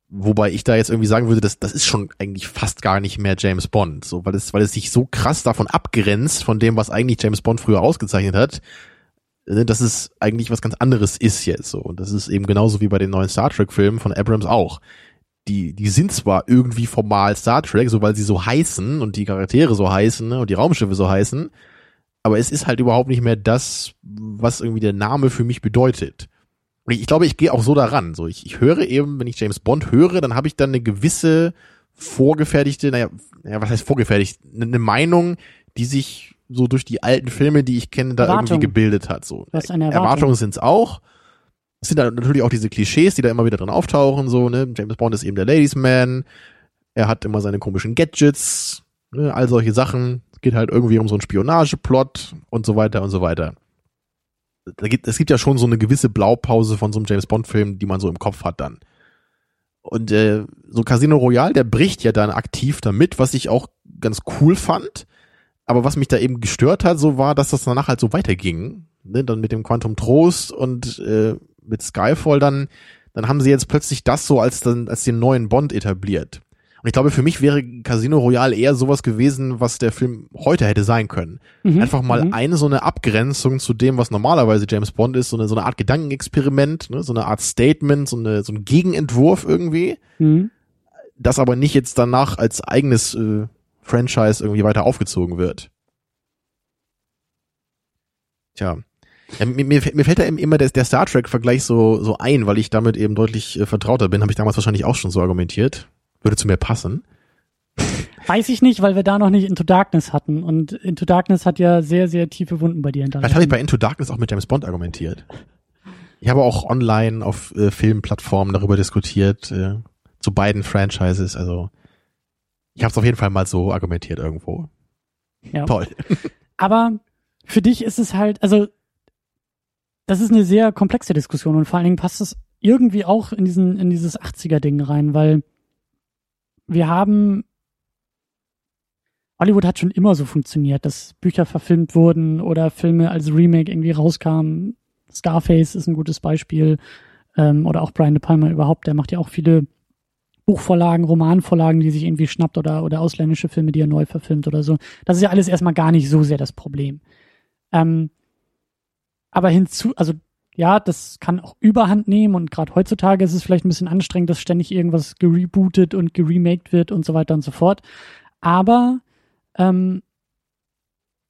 Wobei ich da jetzt irgendwie sagen würde, das, das ist schon eigentlich fast gar nicht mehr James Bond, so, weil es, weil es sich so krass davon abgrenzt, von dem, was eigentlich James Bond früher ausgezeichnet hat, dass es eigentlich was ganz anderes ist jetzt so. Und das ist eben genauso wie bei den neuen Star Trek-Filmen von Abrams auch. Die, die sind zwar irgendwie formal Star Trek, so weil sie so heißen und die Charaktere so heißen ne, und die Raumschiffe so heißen, aber es ist halt überhaupt nicht mehr das, was irgendwie der Name für mich bedeutet. Ich, ich glaube, ich gehe auch so daran. So, ich, ich höre eben, wenn ich James Bond höre, dann habe ich dann eine gewisse vorgefertigte, naja, naja, was heißt vorgefertigt? Eine, eine Meinung, die sich so durch die alten Filme, die ich kenne, da Erwartung. irgendwie gebildet hat. So. Erwartung. Erwartungen sind's auch. Es sind dann natürlich auch diese Klischees, die da immer wieder drin auftauchen, so, ne? James Bond ist eben der Ladies Man. Er hat immer seine komischen Gadgets, ne? all solche Sachen. Es geht halt irgendwie um so einen Spionageplot und so weiter und so weiter. Da gibt, es gibt ja schon so eine gewisse Blaupause von so einem James Bond Film, die man so im Kopf hat dann. Und äh, so Casino Royale, der bricht ja dann aktiv damit, was ich auch ganz cool fand. Aber was mich da eben gestört hat, so war, dass das danach halt so weiterging. Ne? Dann mit dem Quantum Trost und äh, mit Skyfall dann, dann haben sie jetzt plötzlich das so als dann als den neuen Bond etabliert. Und ich glaube, für mich wäre Casino Royale eher sowas gewesen, was der Film heute hätte sein können. Mhm. Einfach mal Mhm. eine so eine Abgrenzung zu dem, was normalerweise James Bond ist, so eine, so eine Art Gedankenexperiment, ne? so eine Art Statement, so, eine, so ein Gegenentwurf irgendwie Mhm. das aber nicht jetzt danach als eigenes äh, Franchise irgendwie weiter aufgezogen wird. Tja. Ja, mir, mir, mir fällt da eben immer der, der Star Trek-Vergleich so, so ein, weil ich damit eben deutlich äh, vertrauter bin, habe ich damals wahrscheinlich auch schon so argumentiert. Würde zu mir passen. Weiß ich nicht, weil wir da noch nicht Into Darkness hatten. Und Into Darkness hat ja sehr, sehr tiefe Wunden bei dir Vielleicht habe hinterlassen. ich bei Into Darkness auch mit James Bond argumentiert. Ich habe auch online auf äh, Filmplattformen darüber diskutiert, äh, zu beiden Franchises. Also ich habe es auf jeden Fall mal so argumentiert irgendwo. Ja. Toll. Aber für dich ist es halt, also das ist eine sehr komplexe Diskussion und vor allen Dingen passt es irgendwie auch in diesen in dieses 80er-Ding rein, weil wir haben Hollywood hat schon immer so funktioniert, dass Bücher verfilmt wurden oder Filme als Remake irgendwie rauskamen. Scarface ist ein gutes Beispiel ähm, oder auch Brian De Palma überhaupt, der macht ja auch viele Buchvorlagen, Romanvorlagen, die sich irgendwie schnappt oder, oder ausländische Filme, die er neu verfilmt oder so. Das ist ja alles erstmal gar nicht so sehr das Problem. Ähm, aber hinzu, also ja, das kann auch Überhand nehmen und gerade heutzutage ist es vielleicht ein bisschen anstrengend, dass ständig irgendwas gerebootet und geremaked wird und so weiter und so fort. Aber ähm,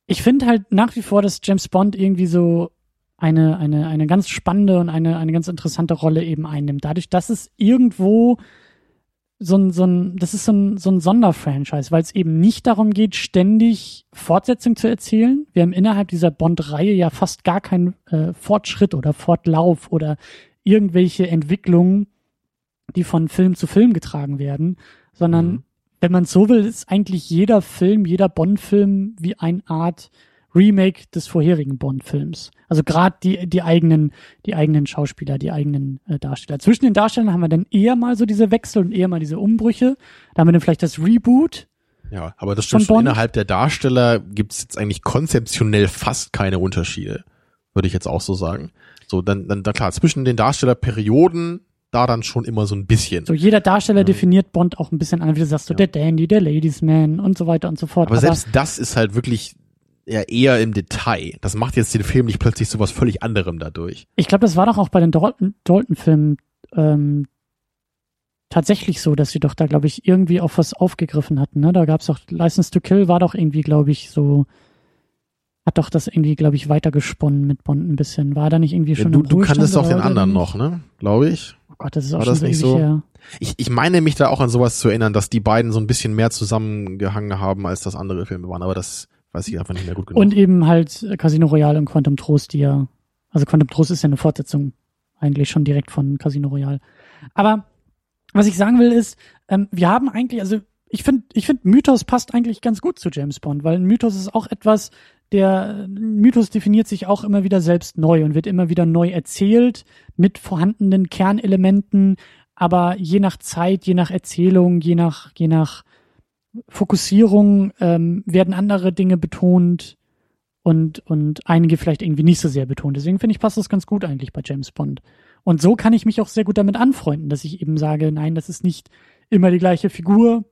ich finde halt nach wie vor, dass James Bond irgendwie so eine, eine, eine ganz spannende und eine, eine ganz interessante Rolle eben einnimmt. Dadurch, dass es irgendwo so ein, so ein, das ist so ein, so ein Sonderfranchise, weil es eben nicht darum geht, ständig Fortsetzung zu erzählen. Wir haben innerhalb dieser Bond-Reihe ja fast gar keinen äh, Fortschritt oder Fortlauf oder irgendwelche Entwicklungen, die von Film zu Film getragen werden, sondern mhm. wenn man so will, ist eigentlich jeder Film, jeder Bond-Film wie eine Art Remake des vorherigen Bond-Films. Also gerade die, die eigenen, die eigenen Schauspieler, die eigenen äh, Darsteller. Zwischen den Darstellern haben wir dann eher mal so diese Wechsel und eher mal diese Umbrüche. Da haben wir dann vielleicht das Reboot. Ja, aber das stimmt schon. Innerhalb der Darsteller gibt es jetzt eigentlich konzeptionell fast keine Unterschiede. Würde ich jetzt auch so sagen. So, dann, dann, da klar, zwischen den Darstellerperioden da dann schon immer so ein bisschen. So jeder Darsteller ja. definiert Bond auch ein bisschen an, wie du sagst, so ja. der Dandy, der Ladies Man und so weiter und so fort. Aber, Aber selbst das ist halt wirklich ja eher im Detail. Das macht jetzt den Film nicht plötzlich so was völlig anderem dadurch. Ich glaube, das war doch auch bei den Dalton-Filmen ähm, tatsächlich so, dass sie doch da, glaube ich, irgendwie auch was aufgegriffen hatten. Ne? Da gab es doch License to Kill war doch irgendwie, glaube ich, so hat doch das irgendwie, glaube ich, weitergesponnen mit Bond ein bisschen. War da nicht irgendwie schon ja, Du, du kanntest doch den anderen noch, ne? Glaube ich. Oh Gott, das ist auch war schon das nicht so. Her. Ich, ich meine mich da auch an sowas zu erinnern, dass die beiden so ein bisschen mehr zusammengehangen haben, als das andere Filme waren. Aber das weiß ich einfach nicht mehr gut genug. Und eben halt Casino Royale und Quantum Trost, die ja, also Quantum Trost ist ja eine Fortsetzung eigentlich schon direkt von Casino Royale. Aber was ich sagen will ist, ähm, wir haben eigentlich, also ich finde, ich finde Mythos passt eigentlich ganz gut zu James Bond, weil ein Mythos ist auch etwas, der Mythos definiert sich auch immer wieder selbst neu und wird immer wieder neu erzählt mit vorhandenen Kernelementen, aber je nach Zeit, je nach Erzählung, je nach, je nach Fokussierung ähm, werden andere Dinge betont und, und einige vielleicht irgendwie nicht so sehr betont. Deswegen finde ich, passt das ganz gut eigentlich bei James Bond. Und so kann ich mich auch sehr gut damit anfreunden, dass ich eben sage, nein, das ist nicht immer die gleiche Figur,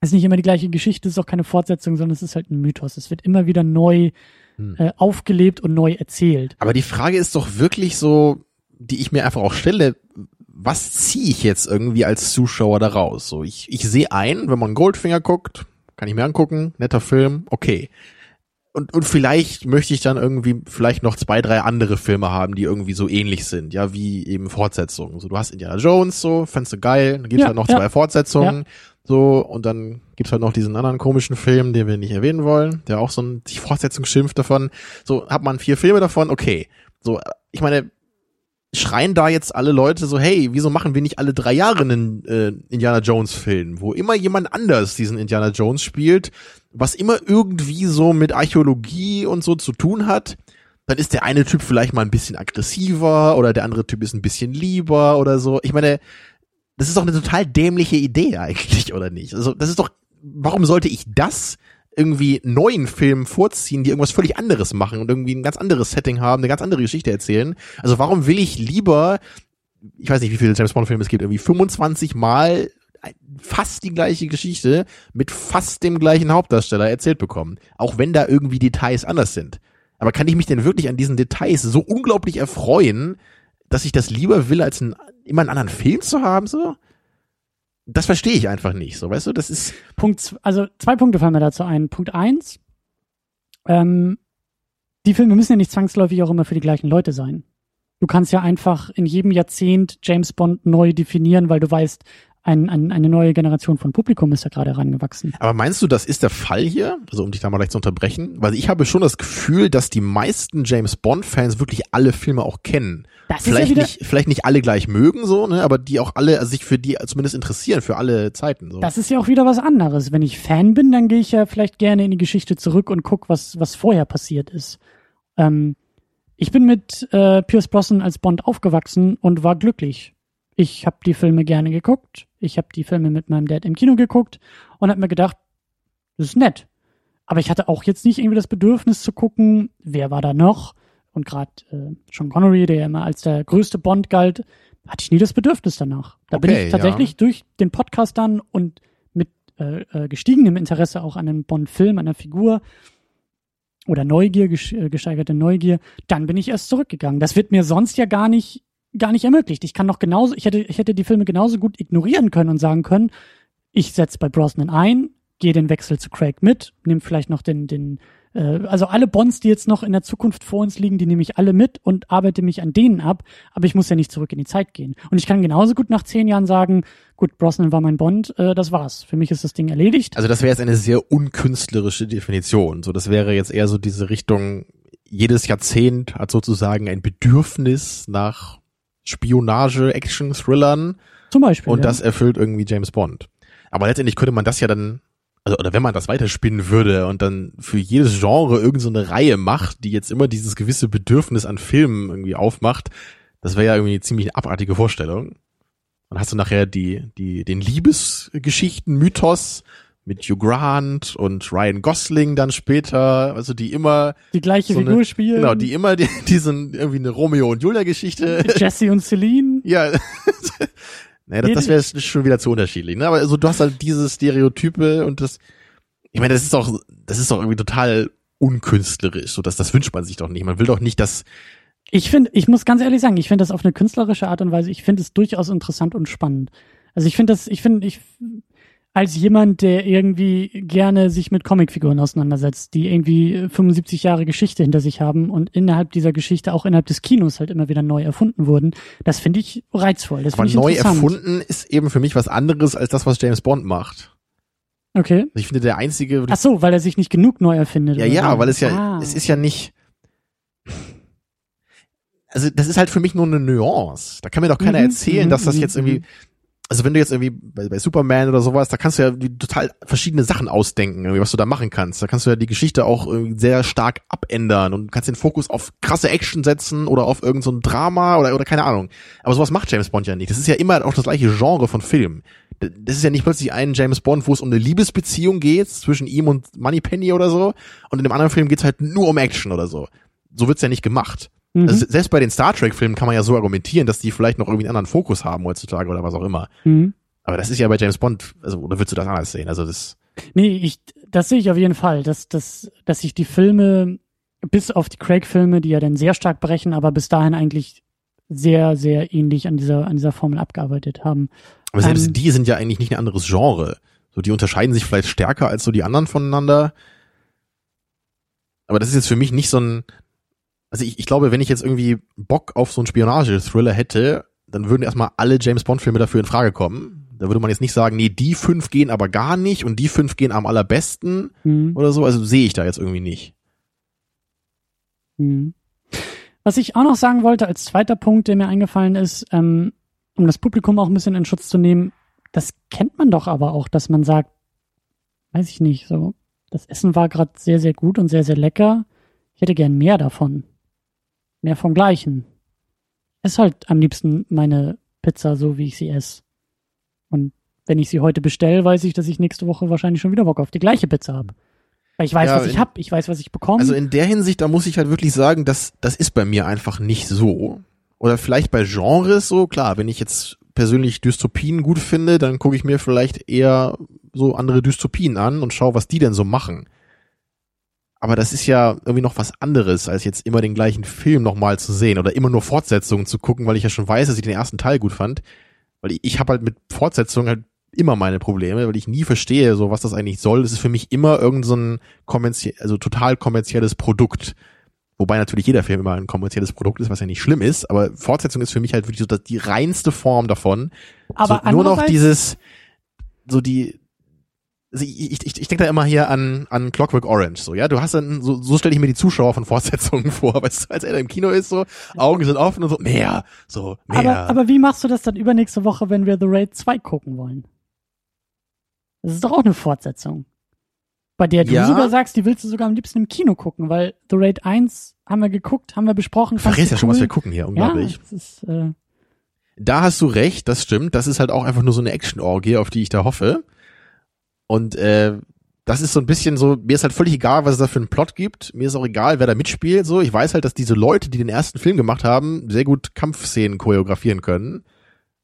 es ist nicht immer die gleiche Geschichte, es ist auch keine Fortsetzung, sondern es ist halt ein Mythos. Es wird immer wieder neu hm. äh, aufgelebt und neu erzählt. Aber die Frage ist doch wirklich so, die ich mir einfach auch stelle, was ziehe ich jetzt irgendwie als Zuschauer daraus? So, ich, ich sehe ein, wenn man Goldfinger guckt, kann ich mir angucken, netter Film, okay. Und, und vielleicht möchte ich dann irgendwie vielleicht noch zwei, drei andere Filme haben, die irgendwie so ähnlich sind, ja, wie eben Fortsetzungen. So, du hast Indiana Jones, so, fandst du geil, dann gibt's ja, halt noch ja. zwei Fortsetzungen, ja. so, und dann gibt's halt noch diesen anderen komischen Film, den wir nicht erwähnen wollen, der auch so ein, die Fortsetzung schimpft davon. So, hat man vier Filme davon, okay. So, ich meine, schreien da jetzt alle Leute so, hey, wieso machen wir nicht alle drei Jahre einen äh, Indiana Jones Film, wo immer jemand anders diesen Indiana Jones spielt, was immer irgendwie so mit Archäologie und so zu tun hat, dann ist der eine Typ vielleicht mal ein bisschen aggressiver oder der andere Typ ist ein bisschen lieber oder so. Ich meine, das ist doch eine total dämliche Idee eigentlich, oder nicht? Also, das ist doch, warum sollte ich das irgendwie neuen Filmen vorziehen, die irgendwas völlig anderes machen und irgendwie ein ganz anderes Setting haben, eine ganz andere Geschichte erzählen. Also warum will ich lieber, ich weiß nicht, wie viele James Bond Filme es gibt, irgendwie 25 Mal fast die gleiche Geschichte mit fast dem gleichen Hauptdarsteller erzählt bekommen. Auch wenn da irgendwie Details anders sind. Aber kann ich mich denn wirklich an diesen Details so unglaublich erfreuen, dass ich das lieber will, als einen, immer einen anderen Film zu haben, so? Das verstehe ich einfach nicht. So, weißt du, das ist. Punkt, also zwei Punkte fallen mir dazu ein. Punkt eins, ähm, die Filme müssen ja nicht zwangsläufig auch immer für die gleichen Leute sein. Du kannst ja einfach in jedem Jahrzehnt James Bond neu definieren, weil du weißt, ein, ein, eine neue Generation von Publikum ist ja gerade herangewachsen. Aber meinst du, das ist der Fall hier? Also um dich da mal leicht zu unterbrechen, weil ich habe schon das Gefühl, dass die meisten James Bond Fans wirklich alle Filme auch kennen. Das vielleicht ja nicht, vielleicht nicht alle gleich mögen so, ne, aber die auch alle also sich für die zumindest interessieren für alle Zeiten. So. Das ist ja auch wieder was anderes. Wenn ich Fan bin, dann gehe ich ja vielleicht gerne in die Geschichte zurück und guck, was was vorher passiert ist. Ähm, ich bin mit äh, Pierce Brosnan als Bond aufgewachsen und war glücklich. Ich habe die Filme gerne geguckt. Ich habe die Filme mit meinem Dad im Kino geguckt und habe mir gedacht, das ist nett. Aber ich hatte auch jetzt nicht irgendwie das Bedürfnis zu gucken, wer war da noch. Und gerade äh, Sean Connery, der ja immer als der größte Bond galt, hatte ich nie das Bedürfnis danach. Da okay, bin ich tatsächlich ja. durch den Podcast dann und mit äh, äh, gestiegenem Interesse auch an einem Bond-Film, einer Figur oder Neugier, äh, gesteigerte Neugier, dann bin ich erst zurückgegangen. Das wird mir sonst ja gar nicht gar nicht ermöglicht. Ich kann noch genauso, ich hätte, ich hätte die Filme genauso gut ignorieren können und sagen können, ich setze bei Brosnan ein, gehe den Wechsel zu Craig mit, nehme vielleicht noch den, den Äh, also alle Bonds, die jetzt noch in der Zukunft vor uns liegen, die nehme ich alle mit und arbeite mich an denen ab, aber ich muss ja nicht zurück in die Zeit gehen. Und ich kann genauso gut nach zehn Jahren sagen, gut, Brosnan war mein Bond, äh, das war's. Für mich ist das Ding erledigt. Also das wäre jetzt eine sehr unkünstlerische Definition. So, das wäre jetzt eher so diese Richtung, jedes Jahrzehnt hat sozusagen ein Bedürfnis nach Spionage, Action, Thrillern. Zum Beispiel. Und ja. das erfüllt irgendwie James Bond. Aber letztendlich könnte man das ja dann, also, oder wenn man das weiterspinnen würde und dann für jedes Genre irgendeine so Reihe macht, die jetzt immer dieses gewisse Bedürfnis an Filmen irgendwie aufmacht, das wäre ja irgendwie eine ziemlich abartige Vorstellung. Dann hast du nachher die, die, den Liebesgeschichten-Mythos mit Hugh Grant und Ryan Gosling dann später, also die immer die gleiche so Figur eine, spielen. genau, die immer die, die sind irgendwie eine Romeo und Julia Geschichte. Jesse und Celine. Ja. naja, das, das wäre schon wieder zu unterschiedlich, ne? Aber also du hast halt diese Stereotype und das, ich meine, das ist doch, das ist doch irgendwie total unkünstlerisch, so dass das wünscht man sich doch nicht. Man will doch nicht, dass Ich finde, ich muss ganz ehrlich sagen, ich finde das auf eine künstlerische Art und Weise, ich finde es durchaus interessant und spannend. Also ich finde das, ich finde, ich, als jemand, der irgendwie gerne sich mit Comicfiguren auseinandersetzt, die irgendwie 75 Jahre Geschichte hinter sich haben und innerhalb dieser Geschichte auch innerhalb des Kinos halt immer wieder neu erfunden wurden, das finde ich reizvoll. Das aber finde ich neu erfunden ist eben für mich was anderes als das, was James Bond macht. Okay. Also ich finde der einzige, Ach so, weil er sich nicht genug neu erfindet. ja, ja, so. weil es ja, Ah. es ist ja nicht, also das ist halt für mich nur eine Nuance. Da kann mir doch keiner Mhm, erzählen, dass das mhm, jetzt irgendwie, mhm. Also wenn du jetzt irgendwie bei, bei Superman oder sowas, da kannst du ja total verschiedene Sachen ausdenken, was du da machen kannst. Da kannst du ja die Geschichte auch irgendwie sehr stark abändern und kannst den Fokus auf krasse Action setzen oder auf irgendein so Drama oder, oder keine Ahnung. Aber sowas macht James Bond ja nicht. Das ist ja immer auch das gleiche Genre von Film. D- Das ist ja nicht plötzlich ein James Bond, wo es um eine Liebesbeziehung geht zwischen ihm und Moneypenny oder so. Und in dem anderen Film geht's halt nur um Action oder so. So wird's ja nicht gemacht. Mhm. Also selbst bei den Star Trek Filmen kann man ja so argumentieren, dass die vielleicht noch irgendwie einen anderen Fokus haben heutzutage oder was auch immer. Mhm. Aber das ist ja bei James Bond, also oder würdest du das anders sehen? Also das Nee, ich, das sehe ich auf jeden Fall, dass, dass, dass sich die Filme, bis auf die Craig-Filme, die ja dann sehr stark brechen, aber bis dahin eigentlich sehr, sehr ähnlich an dieser, an dieser Formel abgearbeitet haben. aber selbst Ähm. die sind ja eigentlich nicht ein anderes Genre. So die unterscheiden sich vielleicht stärker als so die anderen voneinander. Aber das ist jetzt für mich nicht so ein also ich, ich glaube, wenn ich jetzt irgendwie Bock auf so einen Spionage-Thriller hätte, dann würden erstmal alle James Bond-Filme dafür in Frage kommen. Da würde man jetzt nicht sagen, nee, die fünf gehen aber gar nicht und die fünf gehen am allerbesten Mhm. oder so. Also sehe ich da jetzt irgendwie nicht. Mhm. Was ich auch noch sagen wollte als zweiter Punkt, der mir eingefallen ist, ähm, um das Publikum auch ein bisschen in Schutz zu nehmen, das kennt man doch aber auch, dass man sagt, weiß ich nicht, so, das Essen war gerade sehr, sehr gut und sehr, sehr lecker. Ich hätte gern mehr davon. Mehr vom Gleichen. Ist halt am liebsten meine Pizza, so wie ich sie esse. Und wenn ich sie heute bestelle, weiß ich, dass ich nächste Woche wahrscheinlich schon wieder Bock auf die gleiche Pizza habe. Weil ich weiß, Ja, was ich in- hab, ich weiß, was ich bekomme. Also in der Hinsicht, da muss ich halt wirklich sagen, dass das ist bei mir einfach nicht so. Oder vielleicht bei Genres so, klar, wenn ich jetzt persönlich Dystopien gut finde, dann gucke ich mir vielleicht eher so andere Dystopien an und schaue, was die denn so machen. Aber das ist ja irgendwie noch was anderes, als jetzt immer den gleichen Film nochmal zu sehen oder immer nur Fortsetzungen zu gucken, weil ich ja schon weiß, dass ich den ersten Teil gut fand. Weil ich, ich habe halt mit Fortsetzungen halt immer meine Probleme, weil ich nie verstehe, so was das eigentlich soll. Das ist für mich immer irgend so ein kommerzie also total kommerzielles Produkt. Wobei natürlich jeder Film immer ein kommerzielles Produkt ist, was ja nicht schlimm ist, aber Fortsetzung ist für mich halt wirklich so die reinste Form davon. aber so, nur noch dieses, so die, also ich, ich, ich, denke da immer hier an, an Clockwork Orange, so, ja, du hast dann, so, so stelle ich mir die Zuschauer von Fortsetzungen vor, weißt du, als er im Kino ist, so, Augen sind offen und so, mehr, so, mehr. Aber, aber wie machst du das dann übernächste Woche, wenn wir The Raid 2 gucken wollen? Das ist doch auch eine Fortsetzung. Bei der du Ja. sogar sagst, die willst du sogar am liebsten im Kino gucken, weil The Raid 1 haben wir geguckt, haben wir besprochen. du verrätst ja du schon, was cool. wir gucken hier, Ja, unglaublich. das ist, äh, Da hast du recht, das stimmt. Das ist halt auch einfach nur so eine Action-Orgie, auf die ich da hoffe. Und äh, das ist so ein bisschen so, mir ist halt völlig egal, was es da für einen Plot gibt. Mir ist auch egal, wer da mitspielt. So, ich weiß halt, dass diese Leute, die den ersten Film gemacht haben, sehr gut Kampfszenen choreografieren können.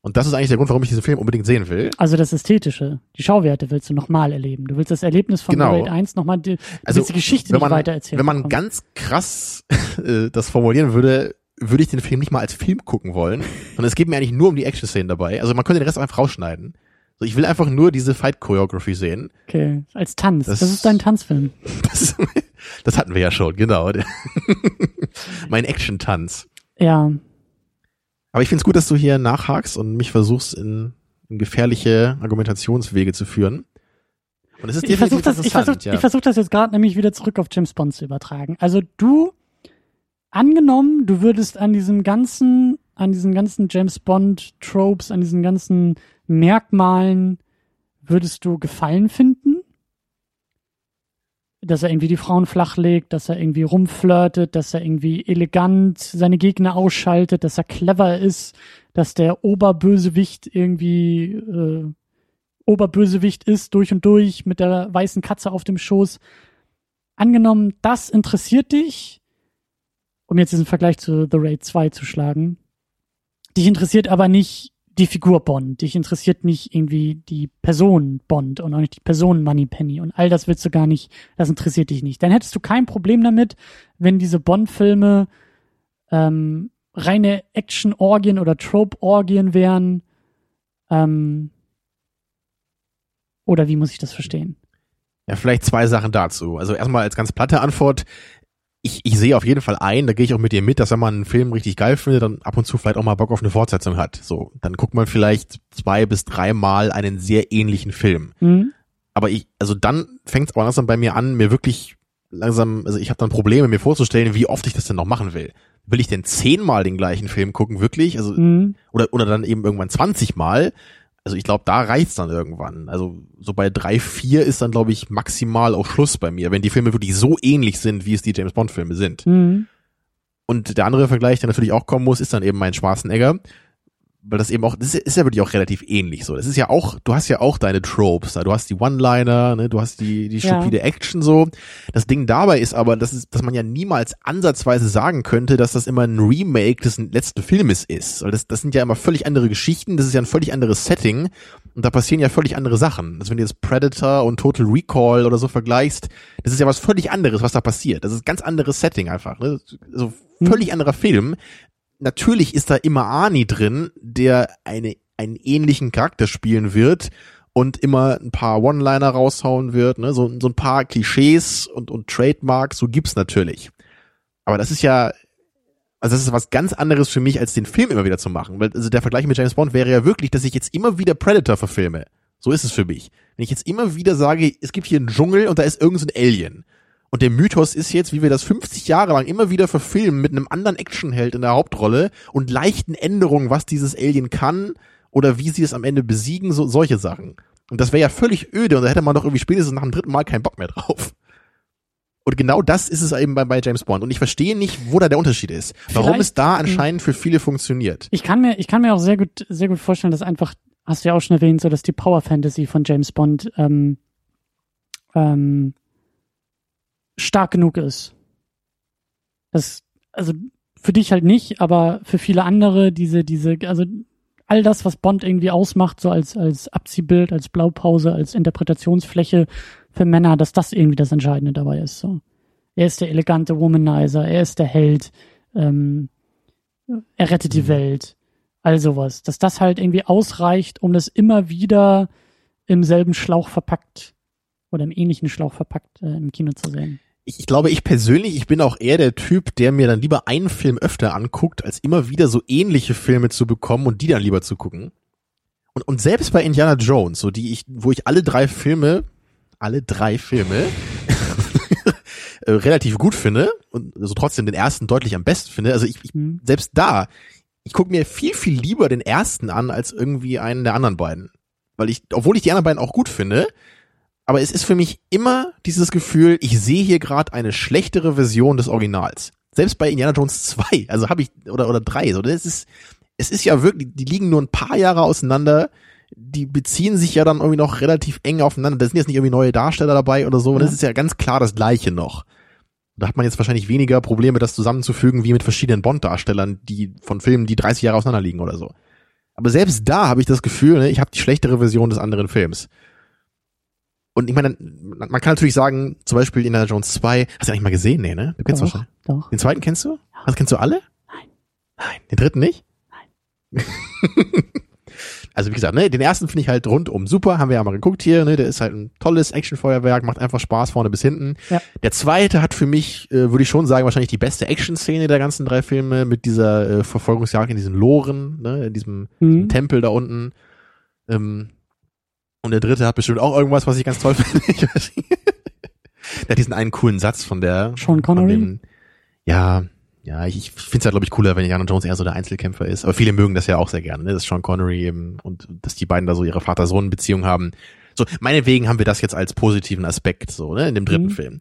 Und das ist eigentlich der Grund, warum ich diesen Film unbedingt sehen will. also das Ästhetische, die Schauwerte willst du nochmal erleben. Du willst das Erlebnis von Genau. Raid 1 nochmal, du Also, willst die Geschichte wenn nicht man, weitererzählen. wenn man bekommen. ganz krass äh, das formulieren würde, würde ich den Film nicht mal als Film gucken wollen, sondern es geht mir eigentlich nur um die Action-Szenen dabei. Also man könnte den Rest einfach rausschneiden. So, ich will einfach nur diese Fight-Choreography sehen. Okay, als Tanz. Das, Das- ist dein Tanzfilm. Das Das hatten wir ja schon, genau. mein Action-Tanz. Ja. Aber ich finde es gut, dass du hier nachhakst und mich versuchst, in, in gefährliche Argumentationswege zu führen. Und es ist ich versuche das, ich versuch, ja. ich versuch das jetzt gerade nämlich wieder zurück auf James Bond zu übertragen. Also du, angenommen, du würdest an diesem ganzen, an diesen ganzen James Bond Tropes, an diesen ganzen Merkmalen, würdest du Gefallen finden? Dass er irgendwie die Frauen flachlegt, dass er irgendwie rumflirtet, dass er irgendwie elegant seine Gegner ausschaltet, dass er clever ist, dass der Oberbösewicht irgendwie äh, Oberbösewicht ist, durch und durch, mit der weißen Katze auf dem Schoß. Angenommen, das interessiert dich, um jetzt diesen Vergleich zu The Raid 2 zu schlagen. Dich interessiert aber nicht die Figur Bond. Dich interessiert nicht irgendwie die Person Bond und auch nicht die Person Moneypenny und all das willst du gar nicht, das interessiert dich nicht. Dann hättest du kein Problem damit, wenn diese Bond-Filme ähm, reine Action-Orgien oder Trope-Orgien wären, ähm, oder wie muss ich das verstehen? Ja, vielleicht zwei Sachen dazu. Also erstmal als ganz platte Antwort. Ich, ich sehe auf jeden Fall ein, da gehe ich auch mit dir mit, dass wenn man einen Film richtig geil findet, dann ab und zu vielleicht auch mal Bock auf eine Fortsetzung hat. So, dann guckt man vielleicht zwei bis dreimal einen sehr ähnlichen Film. Mhm. Aber ich, also dann fängt es aber langsam bei mir an, mir wirklich langsam, also ich habe dann Probleme, mir vorzustellen, wie oft ich das denn noch machen will. Will ich denn zehnmal den gleichen Film gucken, wirklich? Also, mhm. oder, oder dann eben irgendwann 20 Mal? Also ich glaube, da reicht's dann irgendwann. Also so bei drei, vier ist dann, glaube ich, maximal auch Schluss bei mir, wenn die Filme wirklich so ähnlich sind, wie es die James Bond-Filme sind. Mhm. Und der andere Vergleich, der natürlich auch kommen muss, ist dann eben mein Schwarzenegger weil das eben auch, das ist ja wirklich auch relativ ähnlich so. Das ist ja auch, du hast ja auch deine Tropes da. Du hast die One-Liner, ne, du hast die, die stupide ja. Action so. Das Ding dabei ist aber, dass, es, dass man ja niemals ansatzweise sagen könnte, dass das immer ein Remake des letzten Filmes ist. Weil das, das sind ja immer völlig andere Geschichten, das ist ja ein völlig anderes Setting und da passieren ja völlig andere Sachen. Also wenn du jetzt Predator und Total Recall oder so vergleichst, das ist ja was völlig anderes, was da passiert. Das ist ein ganz anderes Setting einfach. Ne? So völlig hm. anderer Film natürlich ist da immer Arnie drin, der eine, einen ähnlichen Charakter spielen wird und immer ein paar One-Liner raushauen wird, ne? so, so ein paar Klischees und, und Trademarks, so gibt's natürlich. Aber das ist ja, also das ist was ganz anderes für mich, als den Film immer wieder zu machen. Weil, also der Vergleich mit James Bond wäre ja wirklich, dass ich jetzt immer wieder Predator verfilme. So ist es für mich. Wenn ich jetzt immer wieder sage, es gibt hier einen Dschungel und da ist irgendein so Alien und der Mythos ist jetzt, wie wir das 50 Jahre lang immer wieder verfilmen mit einem anderen Actionheld in der Hauptrolle und leichten Änderungen, was dieses Alien kann oder wie sie es am Ende besiegen, so solche Sachen. Und das wäre ja völlig öde und da hätte man doch irgendwie spätestens nach dem dritten Mal keinen Bock mehr drauf. Und genau das ist es eben bei, bei James Bond. Und ich verstehe nicht, wo da der Unterschied ist. Warum Vielleicht, es da anscheinend für viele funktioniert. Ich kann mir, ich kann mir auch sehr gut, sehr gut vorstellen, dass einfach, hast du ja auch schon erwähnt, so dass die Power Fantasy von James Bond ähm, ähm, stark genug ist. Das, also für dich halt nicht, aber für viele andere diese, diese, also all das, was Bond irgendwie ausmacht, so als, als Abziehbild, als Blaupause, als Interpretationsfläche für Männer, dass das irgendwie das Entscheidende dabei ist. So. Er ist der elegante Womanizer, er ist der Held, ähm, er rettet die mhm. Welt, all sowas. Dass das halt irgendwie ausreicht, um das immer wieder im selben Schlauch verpackt oder im ähnlichen Schlauch verpackt äh, im Kino zu sehen ich, ich glaube, ich persönlich, ich bin auch eher der Typ, der mir dann lieber einen Film öfter anguckt, als immer wieder so ähnliche Filme zu bekommen und die dann lieber zu gucken. Und, und selbst bei Indiana Jones, so die ich, wo ich alle drei Filme, alle drei Filme äh, relativ gut finde und so also trotzdem den ersten deutlich am besten finde. Also ich, ich mhm. selbst da, ich gucke mir viel, viel lieber den ersten an als irgendwie einen der anderen beiden. Weil ich, obwohl ich die anderen beiden auch gut finde, aber es ist für mich immer dieses Gefühl, ich sehe hier gerade eine schlechtere Version des Originals. Selbst bei Indiana Jones 2, also habe ich, oder, oder 3, so, das ist, es ist ja wirklich, die liegen nur ein paar Jahre auseinander, die beziehen sich ja dann irgendwie noch relativ eng aufeinander. Da sind jetzt nicht irgendwie neue Darsteller dabei oder so, ja. das ist ja ganz klar das Gleiche noch. Da hat man jetzt wahrscheinlich weniger Probleme, das zusammenzufügen, wie mit verschiedenen Bond-Darstellern, die von Filmen, die 30 Jahre auseinander liegen oder so. Aber selbst da habe ich das Gefühl, ne, ich habe die schlechtere Version des anderen Films. Und ich meine, man kann natürlich sagen, zum Beispiel Indiana Jones 2, hast du eigentlich mal gesehen? Nee, ne? Du kennst doch, wahrscheinlich. Doch. Den zweiten kennst du? Ja. Also kennst du alle? Nein. Nein. Den dritten nicht? Nein. also wie gesagt, ne, den ersten finde ich halt rundum super, haben wir ja mal geguckt hier, ne, der ist halt ein tolles Actionfeuerwerk, macht einfach Spaß vorne bis hinten. Ja. Der zweite hat für mich, äh, würde ich schon sagen, wahrscheinlich die beste Action-Szene der ganzen drei Filme mit dieser äh, Verfolgungsjagd in diesen Loren, ne, in diesem, Mhm. Tempel da unten. Ähm, und der dritte hat bestimmt auch irgendwas, was ich ganz toll finde. Der hat diesen einen coolen Satz von der. Sean Connery? Dem, ja, ja, ich, ich finde es ja, glaube ich, cooler, wenn Indiana Jones eher so der Einzelkämpfer ist. Aber viele mögen das ja auch sehr gerne, ne? dass Sean Connery eben und dass die beiden da so ihre Vater-Sohn-Beziehung haben. So, meinetwegen haben wir das jetzt als positiven Aspekt, so, ne, in dem dritten Mhm. Film.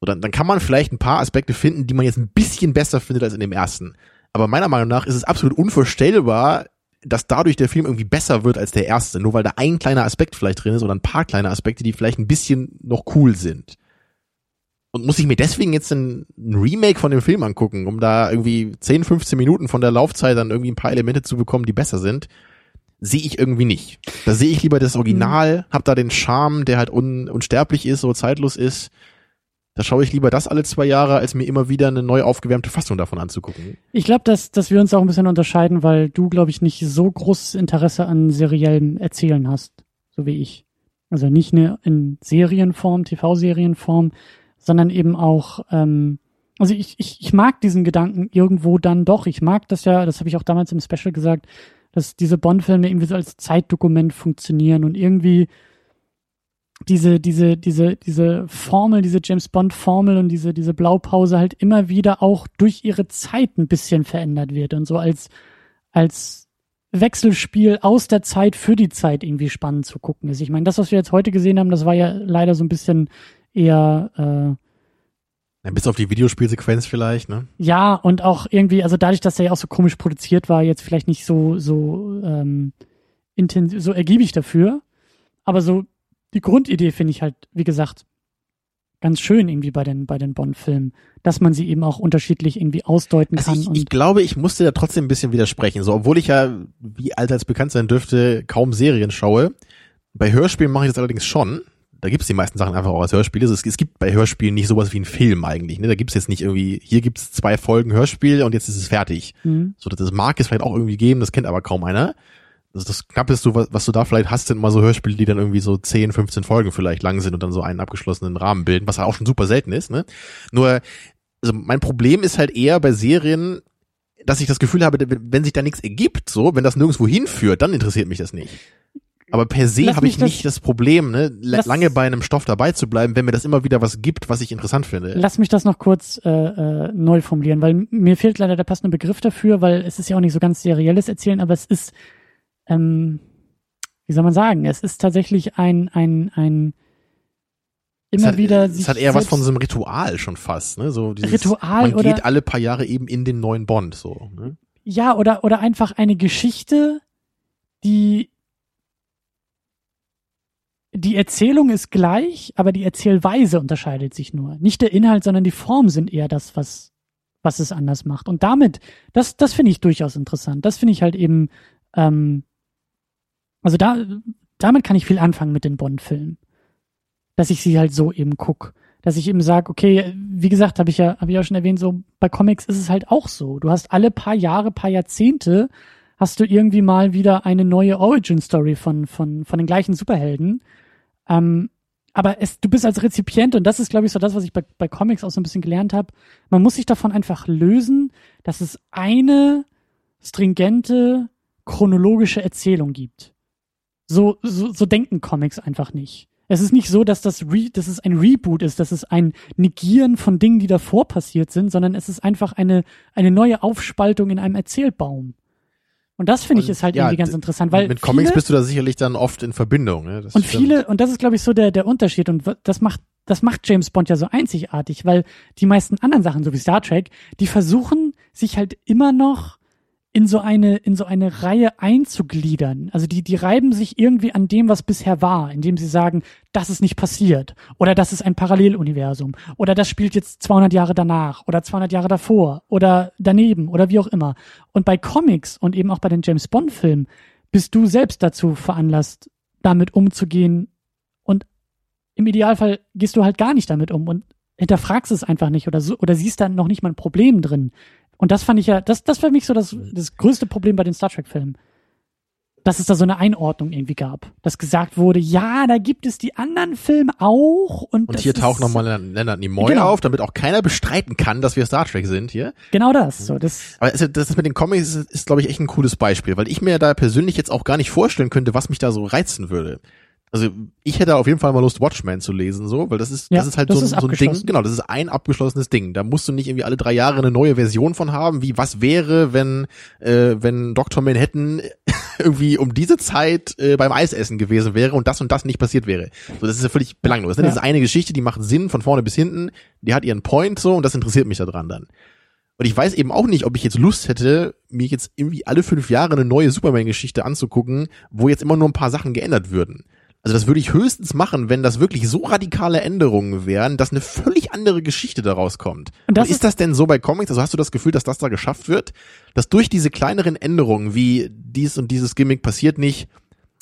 So, dann, dann kann man vielleicht ein paar Aspekte finden, die man jetzt ein bisschen besser findet als in dem ersten. Aber meiner Meinung nach ist es absolut unvorstellbar, dass dadurch der Film irgendwie besser wird als der erste, nur weil da ein kleiner Aspekt vielleicht drin ist oder ein paar kleine Aspekte, die vielleicht ein bisschen noch cool sind. Und muss ich mir deswegen jetzt ein, Remake von dem Film angucken, um da irgendwie 10, 15 Minuten von der Laufzeit dann irgendwie ein paar Elemente zu bekommen, die besser sind? Sehe ich irgendwie nicht. Da sehe ich lieber das Original, hab da den Charme, der halt un, unsterblich ist, so zeitlos ist. Da schaue ich lieber das alle zwei Jahre, als mir immer wieder eine neu aufgewärmte Fassung davon anzugucken. Ich glaube, dass, dass wir uns auch ein bisschen unterscheiden, weil du, glaube ich, nicht so großes Interesse an seriellem Erzählen hast, so wie ich. Also nicht nur in Serienform, TV-Serienform, sondern eben auch, ähm, also ich, ich, ich mag diesen Gedanken irgendwo dann doch. Ich mag das ja, das habe ich auch damals im Special gesagt, dass diese Bond-Filme irgendwie so als Zeitdokument funktionieren und irgendwie diese, diese, diese, diese Formel, diese James Bond Formel und diese, diese Blaupause halt immer wieder auch durch ihre Zeit ein bisschen verändert wird und so als, als Wechselspiel aus der Zeit für die Zeit irgendwie spannend zu gucken ist. Ich meine, das, was wir jetzt heute gesehen haben, das war ja leider so ein bisschen eher, äh, Ja, bis auf die Videospielsequenz vielleicht, ne? ja, und auch irgendwie, also dadurch, dass er ja auch so komisch produziert war, jetzt vielleicht nicht so, so, ähm, intensiv, so ergiebig dafür. Aber so, die Grundidee finde ich halt, wie gesagt, ganz schön irgendwie bei den, bei den Bond-Filmen, dass man sie eben auch unterschiedlich irgendwie ausdeuten Also kann. ich, ich glaube, ich musste da trotzdem ein bisschen widersprechen. So, obwohl ich ja, wie allseits bekannt sein dürfte, kaum Serien schaue. Bei Hörspielen mache ich das allerdings schon. Da gibt's die meisten Sachen einfach auch als Hörspiele. Also es, es gibt bei Hörspielen nicht sowas wie einen Film eigentlich. Ne? Da gibt's jetzt nicht irgendwie, hier gibt's zwei Folgen Hörspiel und jetzt ist es fertig. Mhm. So, das mag es vielleicht auch irgendwie geben, das kennt aber kaum einer. Das, das Knappeste, was, was du da vielleicht hast, sind mal so Hörspiele, die dann irgendwie so 10, 15 Folgen vielleicht lang sind und dann so einen abgeschlossenen Rahmen bilden, was halt auch schon super selten ist. Ne? Nur, also mein Problem ist halt eher bei Serien, dass ich das Gefühl habe, wenn sich da nichts ergibt, so, wenn das nirgendwo hinführt, dann interessiert mich das nicht. Aber per se habe ich nicht das Problem, ne, lange bei einem Stoff dabei zu bleiben, wenn mir das immer wieder was gibt, was ich interessant finde. Lass mich das noch kurz äh, äh, neu formulieren, weil mir fehlt leider der passende Begriff dafür, weil es ist ja auch nicht so ganz serielles Erzählen, aber es ist, ähm, wie soll man sagen, es ist tatsächlich ein, ein, ein Es immer hat, wieder es sich hat eher was von so einem Ritual schon fast, ne? So dieses, Ritual man oder- geht alle paar Jahre eben in den neuen Bond, so. Ne? Ja, oder, oder einfach eine Geschichte, die die Erzählung ist gleich, aber die Erzählweise unterscheidet sich nur. Nicht der Inhalt, sondern die Form sind eher das, was, was es anders macht. Und damit, das, das finde ich durchaus interessant. Das finde ich halt eben, ähm, also da, damit kann ich viel anfangen mit den Bond-Filmen. Dass ich sie halt so eben guck. Dass ich eben sage, okay, wie gesagt, habe ich ja, habe ich auch schon erwähnt, so bei Comics ist es halt auch so. Du hast alle paar Jahre, paar Jahrzehnte, hast du irgendwie mal wieder eine neue Origin-Story von, von, von den gleichen Superhelden. Ähm, aber es, du bist als Rezipient, und das ist, glaube ich, so das, was ich bei, bei Comics auch so ein bisschen gelernt habe, man muss sich davon einfach lösen, dass es eine stringente chronologische Erzählung gibt. So, so, so denken Comics einfach nicht. Es ist nicht so, dass das Re dass es ein Reboot ist, dass es ein Negieren von Dingen, die davor passiert sind, sondern es ist einfach eine, eine neue Aufspaltung in einem Erzählbaum. Und das finde ich ist halt ja, irgendwie ganz interessant, weil mit Comics viele, bist du da sicherlich dann oft in Verbindung. Ne? Das und stimmt. viele, und das ist, glaube ich, so der, der Unterschied. Und das macht, das macht James Bond ja so einzigartig, weil die meisten anderen Sachen, so wie Star Trek, die versuchen, sich halt immer noch in so eine, in so eine Reihe einzugliedern. Also die, die reiben sich irgendwie an dem, was bisher war, indem sie sagen, das ist nicht passiert. Oder das ist ein Paralleluniversum. Oder das spielt jetzt 200 Jahre danach. Oder 200 Jahre davor. Oder daneben. Oder wie auch immer. Und bei Comics und eben auch bei den James Bond Filmen bist du selbst dazu veranlasst, damit umzugehen. Und im Idealfall gehst du halt gar nicht damit um und hinterfragst es einfach nicht oder so, oder siehst da noch nicht mal ein Problem drin. Und das fand ich ja, das, das war für mich so das, das größte Problem bei den Star Trek Filmen. dass es da so eine Einordnung irgendwie gab. Dass gesagt wurde, ja, da gibt es die anderen Filme auch. Und, Und hier taucht nochmal Leonard Nimoy Genau. auf, damit auch keiner bestreiten kann, dass wir Star Trek sind hier. Genau das. So, das Aber also das mit den Comics ist, ist glaube ich, echt ein cooles Beispiel, weil ich mir da persönlich jetzt auch gar nicht vorstellen könnte, was mich da so reizen würde. Also ich hätte auf jeden Fall mal Lust, Watchmen zu lesen, so, weil das ist, Ja, das ist halt das so, ein- ist so ein Ding, genau, das ist ein abgeschlossenes Ding. Da musst du nicht irgendwie alle drei Jahre eine neue Version von haben, wie was wäre, wenn, äh, wenn Dr. Manhattan irgendwie um diese Zeit äh, beim Eisessen gewesen wäre und das und das nicht passiert wäre. So, das ist ja völlig belanglos. Ne? Das Ja. ist eine Geschichte, die macht Sinn von vorne bis hinten, die hat ihren Point so und das interessiert mich daran dann. Und ich weiß eben auch nicht, ob ich jetzt Lust hätte, mir jetzt irgendwie alle fünf Jahre eine neue Superman-Geschichte anzugucken, wo jetzt immer nur ein paar Sachen geändert würden. Also das würde ich höchstens machen, wenn das wirklich so radikale Änderungen wären, dass eine völlig andere Geschichte daraus kommt. Und das ist, ist- das denn so bei Comics? Also hast du das Gefühl, dass das da geschafft wird? Dass durch diese kleineren Änderungen, wie dies und dieses Gimmick passiert nicht,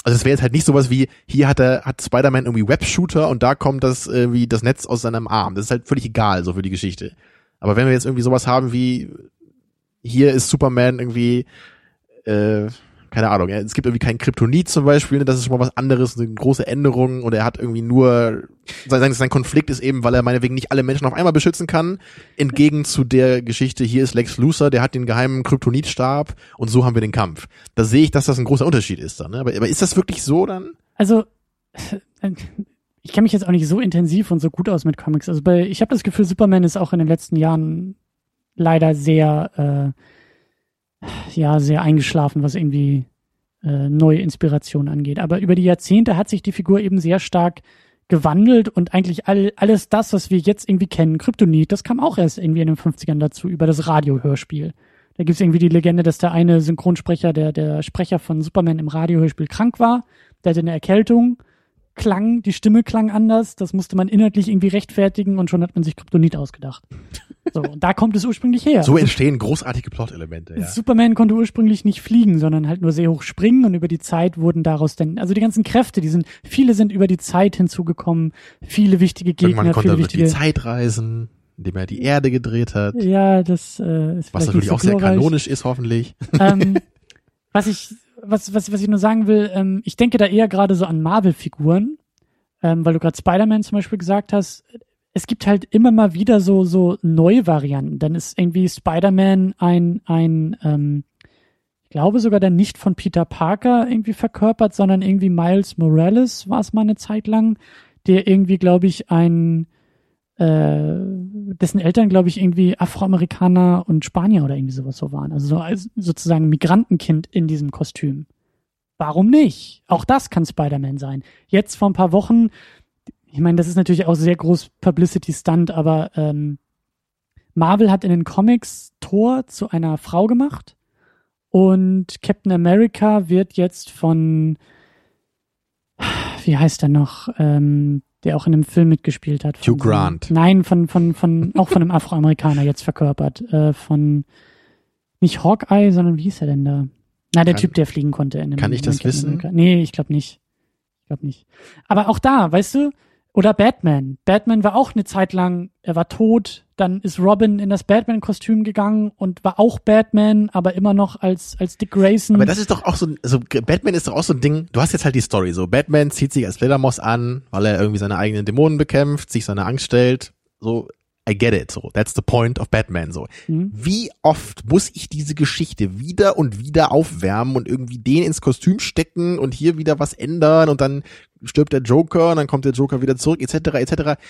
also es wäre jetzt halt nicht sowas wie, hier hat er, hat Spider-Man irgendwie Webshooter und da kommt das äh, wie das Netz aus seinem Arm. Das ist halt völlig egal, so für die Geschichte. Aber wenn wir jetzt irgendwie sowas haben wie, hier ist Superman irgendwie, äh, keine Ahnung, es gibt irgendwie keinen Kryptonit zum Beispiel, ne, das ist schon mal was anderes, eine große Änderung und er hat irgendwie nur, sein, sein Konflikt ist eben, weil er meinetwegen nicht alle Menschen auf einmal beschützen kann, entgegen zu der Geschichte, hier ist Lex Luthor, der hat den geheimen Kryptonitstab und so haben wir den Kampf. Da sehe ich, dass das ein großer Unterschied ist dann, ne? aber, aber ist das wirklich so dann? Also, ich kenne mich jetzt auch nicht so intensiv und so gut aus mit Comics. Also bei, ich habe das Gefühl, Superman ist auch in den letzten Jahren leider sehr, äh, ja, sehr eingeschlafen, was irgendwie äh, neue Inspiration angeht. Aber über die Jahrzehnte hat sich die Figur eben sehr stark gewandelt und eigentlich all, alles das, was wir jetzt irgendwie kennen, Kryptonit, das kam auch erst irgendwie in den 50ern dazu, über das Radiohörspiel. Da gibt's irgendwie die Legende, dass der eine Synchronsprecher, der, der Sprecher von Superman im Radiohörspiel krank war, der hatte eine Erkältung, klang, die Stimme klang anders, das musste man inhaltlich irgendwie rechtfertigen und schon hat man sich Kryptonit ausgedacht. So, und da kommt es ursprünglich her. So entstehen großartige Plot-Elemente, ja. Superman konnte ursprünglich nicht fliegen, sondern halt nur sehr hoch springen und über die Zeit wurden daraus dann, also die ganzen Kräfte, die sind, viele sind über die Zeit hinzugekommen, viele wichtige Gegner, Irgendwann konnte viele durch die wichtige. Zeit reisen, indem er die Erde gedreht hat, Ja, das äh, ist was natürlich so auch sehr kanonisch ist, hoffentlich. ähm, was ich, was, was, was ich nur sagen will, ähm, ich denke da eher gerade so an Marvel-Figuren, ähm, weil du gerade Spider-Man zum Beispiel gesagt hast. Es gibt halt immer mal wieder so, so neue Varianten. Dann ist irgendwie Spider-Man ein, ein, ähm, ich glaube sogar dann nicht von Peter Parker irgendwie verkörpert, sondern irgendwie Miles Morales war es mal eine Zeit lang, der irgendwie, glaube ich, ein, äh, dessen Eltern, glaube ich, irgendwie Afroamerikaner und Spanier oder irgendwie sowas so waren. Also so als sozusagen Migrantenkind in diesem Kostüm. Warum nicht? Auch das kann Spider-Man sein. Jetzt vor ein paar Wochen, ich meine, das ist natürlich auch sehr groß Publicity-Stunt, aber ähm, Marvel hat in den Comics Thor zu einer Frau gemacht und Captain America wird jetzt von, wie heißt er noch, ähm, der auch in einem Film mitgespielt hat. Hugh Grant. Nein, von, von, von, auch von einem Afroamerikaner jetzt verkörpert. Äh, von, nicht Hawkeye, sondern wie hieß er denn da? Na, der Kann- Typ, der fliegen konnte. In dem, kann ich das Captain wissen? America. Nee, ich glaube nicht. Ich glaube nicht. Aber auch da, weißt du, oder Batman. Batman war auch eine Zeit lang, er war tot, dann ist Robin in das Batman-Kostüm gegangen und war auch Batman, aber immer noch als, als Dick Grayson. Aber das ist doch auch so, also Batman ist doch auch so ein Ding, du hast jetzt halt die Story so, Batman zieht sich als Fledermaus an, weil er irgendwie seine eigenen Dämonen bekämpft, sich seiner Angst stellt, so, I get it, so, that's the point of Batman, so. Mhm. Wie oft muss ich diese Geschichte wieder und wieder aufwärmen und irgendwie den ins Kostüm stecken und hier wieder was ändern und dann stirbt der Joker und dann kommt der Joker wieder zurück, etc., etc.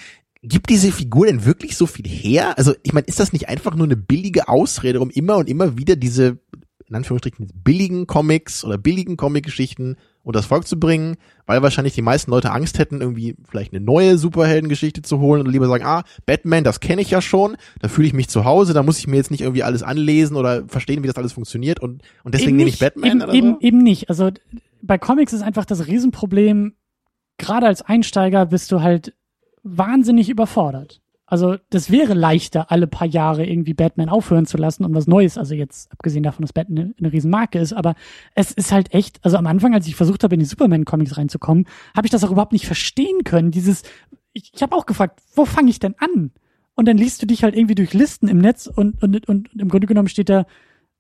Gibt diese Figur denn wirklich so viel her? Also, ich meine, ist das nicht einfach nur eine billige Ausrede, um immer und immer wieder diese, in Anführungsstrichen, billigen Comics oder billigen Comic-Geschichten unter das Volk zu bringen, weil wahrscheinlich die meisten Leute Angst hätten, irgendwie vielleicht eine neue Superheldengeschichte zu holen und lieber sagen, ah, Batman, das kenne ich ja schon, da fühle ich mich zu Hause, da muss ich mir jetzt nicht irgendwie alles anlesen oder verstehen, wie das alles funktioniert und, und deswegen Eben nehme ich Batman eben, oder eben, so. eben nicht. Also bei Comics ist einfach das Riesenproblem, gerade als Einsteiger bist du halt wahnsinnig überfordert. Also das wäre leichter, alle paar Jahre irgendwie Batman aufhören zu lassen und was Neues. Also jetzt abgesehen davon, dass Batman eine, eine Riesenmarke ist, aber es ist halt echt. Also am Anfang, als ich versucht habe, in die Superman-Comics reinzukommen, habe ich das auch überhaupt nicht verstehen können. Dieses, ich, ich habe auch gefragt, wo fange ich denn an? Und dann liest du dich halt irgendwie durch Listen im Netz und, und, und, und im Grunde genommen steht da,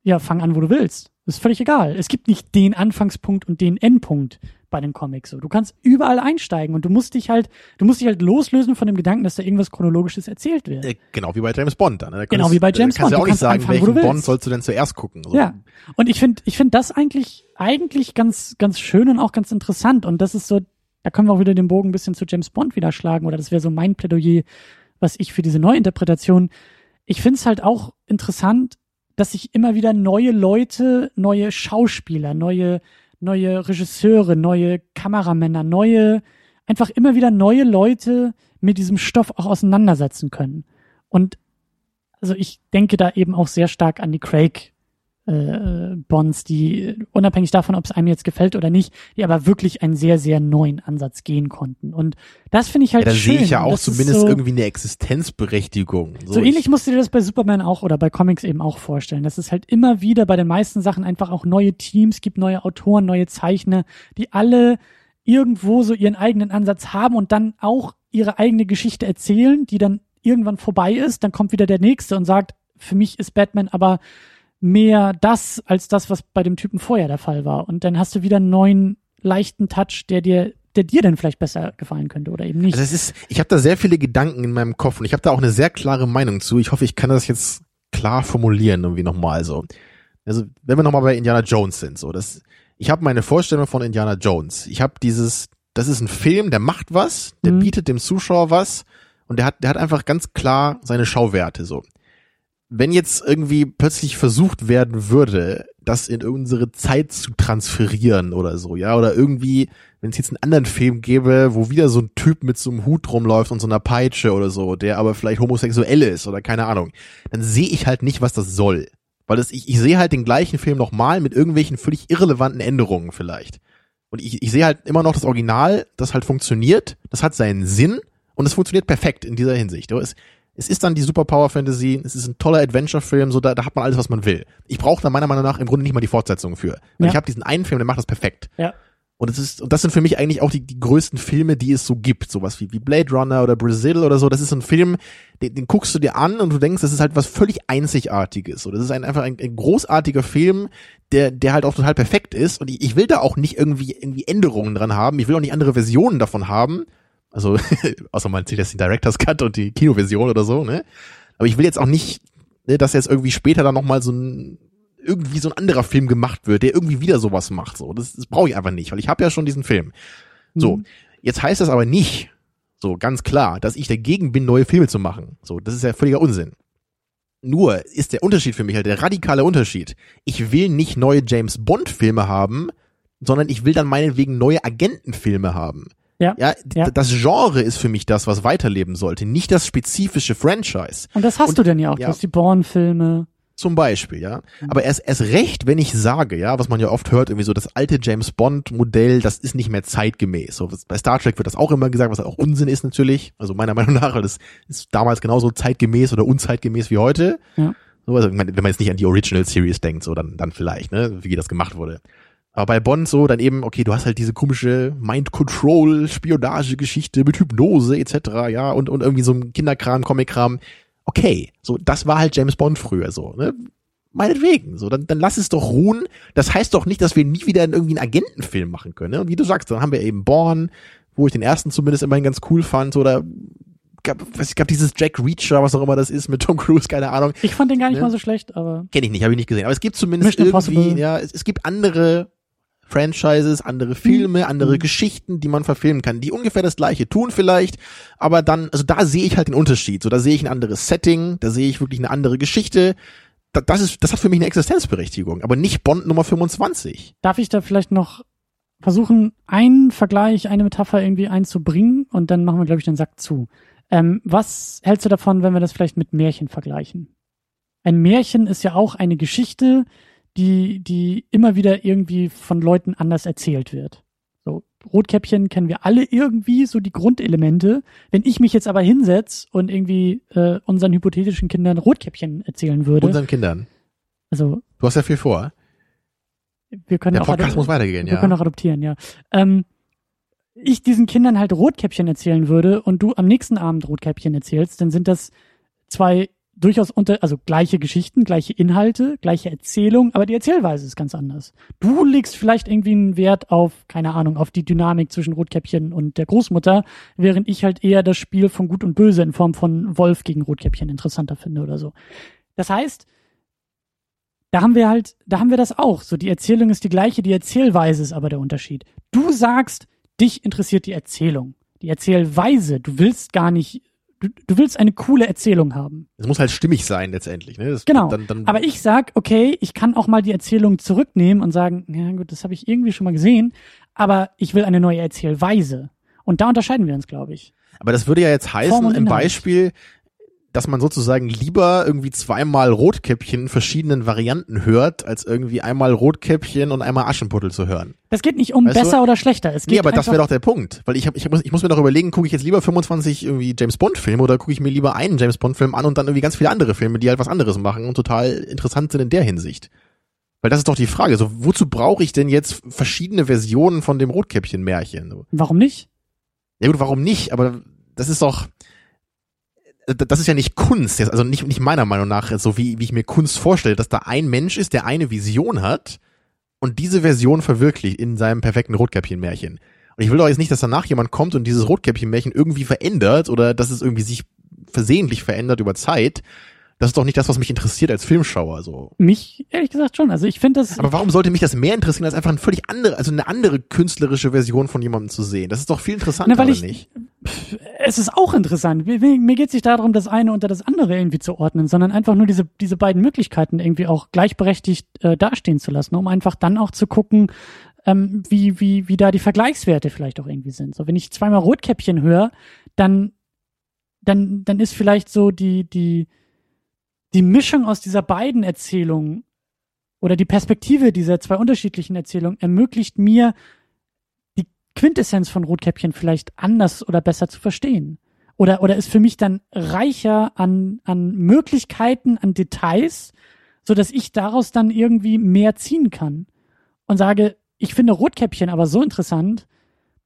ja, fang an, wo du willst. Ist völlig egal. Es gibt nicht den Anfangspunkt und den Endpunkt bei den Comics. So, du kannst überall einsteigen und du musst dich halt, du musst dich halt loslösen von dem Gedanken, dass da irgendwas chronologisches erzählt wird. Äh, genau wie bei James Bond dann. Ne? Da Genau kannst- wie bei James kannst Bond. du auch Du nicht kannst sagen, anfangen, welchen Bond sollst du denn zuerst gucken. So. Ja. Und ich finde, ich finde das eigentlich, eigentlich ganz, ganz schön und auch ganz interessant. Und das ist so, da können wir auch wieder den Bogen ein bisschen zu James Bond wieder schlagen. Oder das wäre so mein Plädoyer, was ich für diese Neuinterpretation. Ich finde es halt auch interessant, dass sich immer wieder neue Leute, neue Schauspieler, neue, neue Regisseure, neue Kameramänner, neue, einfach immer wieder neue Leute mit diesem Stoff auch auseinandersetzen können. Und also ich denke da eben auch sehr stark an die Craig äh, Bonds, die unabhängig davon, ob es einem jetzt gefällt oder nicht, die aber wirklich einen sehr, sehr neuen Ansatz gehen konnten. Und das finde ich halt Ja, da schön. sehe ich ja auch das zumindest so, irgendwie eine Existenzberechtigung. so ähnlich musst du dir das bei Superman auch oder bei Comics eben auch vorstellen. Dass es halt immer wieder bei den meisten Sachen einfach auch neue Teams gibt, neue Autoren, neue Zeichner, die alle irgendwo so ihren eigenen Ansatz haben und dann auch ihre eigene Geschichte erzählen, die dann irgendwann vorbei ist. Dann kommt wieder der nächste und sagt, für mich ist Batman aber mehr das als das, was bei dem Typen vorher der Fall war. Und dann hast du wieder einen neuen leichten Touch, der dir, der dir dann vielleicht besser gefallen könnte oder eben nicht. Also es ist, ich habe da sehr viele Gedanken in meinem Kopf und ich habe da auch eine sehr klare Meinung zu. Ich hoffe, ich kann das jetzt klar formulieren irgendwie nochmal so. Also wenn wir nochmal bei Indiana Jones sind, so das, ich habe meine Vorstellung von Indiana Jones. Ich habe dieses, das ist ein Film, der macht was, der Mhm. bietet dem Zuschauer was und der hat, der hat einfach ganz klar seine Schauwerte so. Wenn jetzt irgendwie plötzlich versucht werden würde, das in unsere Zeit zu transferieren oder so, ja, oder irgendwie, wenn es jetzt einen anderen Film gäbe, wo wieder so ein Typ mit so einem Hut rumläuft und so einer Peitsche oder so, der aber vielleicht homosexuell ist oder keine Ahnung, dann sehe ich halt nicht, was das soll. Weil das, ich, ich sehe halt den gleichen Film nochmal mit irgendwelchen völlig irrelevanten Änderungen vielleicht. Und ich, ich sehe halt immer noch das Original, das halt funktioniert, das hat seinen Sinn und es funktioniert perfekt in dieser Hinsicht. Es, es ist dann die Superpower Fantasy, es ist ein toller Adventure-Film, so da, da hat man alles, was man will. Ich brauche da meiner Meinung nach im Grunde nicht mal die Fortsetzung für. Weil Ja. ich habe diesen einen Film, der macht das perfekt. ja. Und es ist, und das sind für mich eigentlich auch die, die größten Filme, die es so gibt. Sowas wie, wie Blade Runner oder Brazil oder so. Das ist ein Film, den, den guckst du dir an und du denkst, das ist halt was völlig Einzigartiges. So, das ist ein, einfach ein, ein großartiger Film, der, der halt auch total perfekt ist. Und ich, ich will da auch nicht irgendwie, irgendwie Änderungen dran haben. Ich will auch nicht andere Versionen davon haben. Also, außer man zählt jetzt den Director's Cut und die Kinoversion oder so, ne? Aber ich will jetzt auch nicht, ne, dass jetzt irgendwie später dann nochmal so ein, irgendwie so ein anderer Film gemacht wird, der irgendwie wieder sowas macht. So, das, das brauche ich einfach nicht, weil ich habe ja schon diesen Film. So, Mhm. jetzt heißt das aber nicht, so ganz klar, dass ich dagegen bin, neue Filme zu machen. So, das ist ja völliger Unsinn. Nur ist der Unterschied für mich halt der radikale Unterschied. Ich will nicht neue James Bond Filme haben, sondern ich will dann meinetwegen neue Agentenfilme haben. Ja. Ja, Ja. das Genre ist für mich das, was weiterleben sollte, nicht das spezifische Franchise. Und das hast Und- du denn ja auch. ja. Du hast die Bourne-Filme. Zum Beispiel, ja. Aber erst, erst recht, wenn ich sage, ja, was man ja oft hört, irgendwie so, das alte James Bond Modell, das ist nicht mehr zeitgemäß. So, bei Star Trek wird das auch immer gesagt, was auch Unsinn ist natürlich. Also meiner Meinung nach, weil das ist damals genauso zeitgemäß oder unzeitgemäß wie heute. Ja. So, also, wenn man jetzt nicht an die Original Series denkt, so, dann, dann vielleicht, ne, wie das gemacht wurde. Aber bei Bond so, dann eben, okay, du hast halt diese komische Mind Control, Spionage-Geschichte mit Hypnose etc., ja, und, und irgendwie so ein Kinderkram, Comic-Kram. Okay, so, das war halt James Bond früher so, ne? Meinetwegen, so, dann, dann lass es doch ruhen. Das heißt doch nicht, dass wir nie wieder irgendwie einen Agentenfilm machen können, ne? Und wie du sagst, dann haben wir eben Born, wo ich den ersten zumindest immerhin ganz cool fand, oder gab, was, gab dieses Jack Reacher, was auch immer das ist, mit Tom Cruise, keine Ahnung. Ich fand den gar nicht Ne? mal so schlecht, aber Kenne ich nicht, habe ich nicht gesehen. Aber es gibt zumindest irgendwie, ja, es, es gibt andere Franchises, andere Filme, andere Mhm. Geschichten, die man verfilmen kann, die ungefähr das gleiche tun vielleicht, aber dann, also da sehe ich halt den Unterschied. So, da sehe ich ein anderes Setting, da sehe ich wirklich eine andere Geschichte. Da, das ist, das hat für mich eine Existenzberechtigung, aber nicht Bond Nummer 25. darf ich da vielleicht noch versuchen, einen Vergleich, eine Metapher irgendwie einzubringen und dann machen wir, glaube ich, den Sack zu. Ähm, was hältst du davon, wenn wir das vielleicht mit Märchen vergleichen? Ein Märchen ist ja auch eine Geschichte, die, die immer wieder irgendwie von Leuten anders erzählt wird. So, Rotkäppchen kennen wir alle irgendwie, so die Grundelemente. Wenn ich mich jetzt aber hinsetz und irgendwie äh, unseren hypothetischen Kindern Rotkäppchen erzählen würde, Unseren Kindern. also Du hast ja viel vor. wir können Der auch Podcast muss weitergehen, wir ja. können auch adoptieren, ja. Ähm, ich diesen Kindern halt Rotkäppchen erzählen würde und du am nächsten Abend Rotkäppchen erzählst, dann sind das zwei durchaus unter, also gleiche Geschichten, gleiche Inhalte, gleiche Erzählung, aber die Erzählweise ist ganz anders. Du legst vielleicht irgendwie einen Wert auf, keine Ahnung, auf die Dynamik zwischen Rotkäppchen und der Großmutter, während ich halt eher das Spiel von Gut und Böse in Form von Wolf gegen Rotkäppchen interessanter finde oder so. Das heißt, da haben wir halt, da haben wir das auch. So, die Erzählung ist die gleiche, die Erzählweise ist aber der Unterschied. Du sagst, dich interessiert die Erzählung, die Erzählweise. Du willst gar nicht du, du willst eine coole Erzählung haben. Es muss halt stimmig sein letztendlich. Ne? Das, genau. Dann, dann Aber ich sag, okay, ich kann auch mal die Erzählung zurücknehmen und sagen, ja gut, das habe ich irgendwie schon mal gesehen, aber ich will eine neue Erzählweise. Und da unterscheiden wir uns, glaube ich. Aber das würde ja jetzt heißen, im Beispiel, dass man sozusagen lieber irgendwie zweimal Rotkäppchen in verschiedenen Varianten hört, als irgendwie einmal Rotkäppchen und einmal Aschenputtel zu hören. Das geht nicht um weißt besser du? oder schlechter. Es geht nee, aber das wäre doch der Punkt. Weil ich, hab, ich, muss, ich muss mir doch überlegen, gucke ich jetzt lieber 25 irgendwie James Bond Filme oder gucke ich mir lieber einen James Bond Film an und dann irgendwie ganz viele andere Filme, die halt was anderes machen und total interessant sind in der Hinsicht. Weil das ist doch die Frage. So, wozu brauche ich denn jetzt verschiedene Versionen von dem Rotkäppchen-Märchen? Warum nicht? Ja gut, warum nicht? Aber das ist doch, das ist ja nicht Kunst, also nicht, nicht meiner Meinung nach, so wie, wie ich mir Kunst vorstelle, dass da ein Mensch ist, der eine Vision hat und diese Version verwirklicht in seinem perfekten Rotkäppchen-Märchen. Und ich will doch jetzt nicht, dass danach jemand kommt und dieses Rotkäppchen-Märchen irgendwie verändert oder dass es irgendwie sich versehentlich verändert über Zeit, das ist doch nicht das, was mich interessiert als Filmschauer. So. Mich ehrlich gesagt schon. Also ich finde das. Aber warum sollte mich das mehr interessieren, als einfach eine völlig andere, also eine andere künstlerische Version von jemandem zu sehen? Das ist doch viel interessanter, Na, weil ich, nicht? Es ist auch interessant. Mir, mir geht es nicht darum, das eine unter das andere irgendwie zu ordnen, sondern einfach nur diese diese beiden Möglichkeiten irgendwie auch gleichberechtigt äh, dastehen zu lassen, um einfach dann auch zu gucken, ähm, wie wie wie da die Vergleichswerte vielleicht auch irgendwie sind. So wenn ich zweimal Rotkäppchen höre, dann dann dann ist vielleicht so die die die Mischung aus dieser beiden Erzählungen oder die Perspektive dieser zwei unterschiedlichen Erzählungen ermöglicht mir, die Quintessenz von Rotkäppchen vielleicht anders oder besser zu verstehen. Oder, oder ist für mich dann reicher an, an Möglichkeiten, an Details, so dass ich daraus dann irgendwie mehr ziehen kann. Und sage, ich finde Rotkäppchen aber so interessant,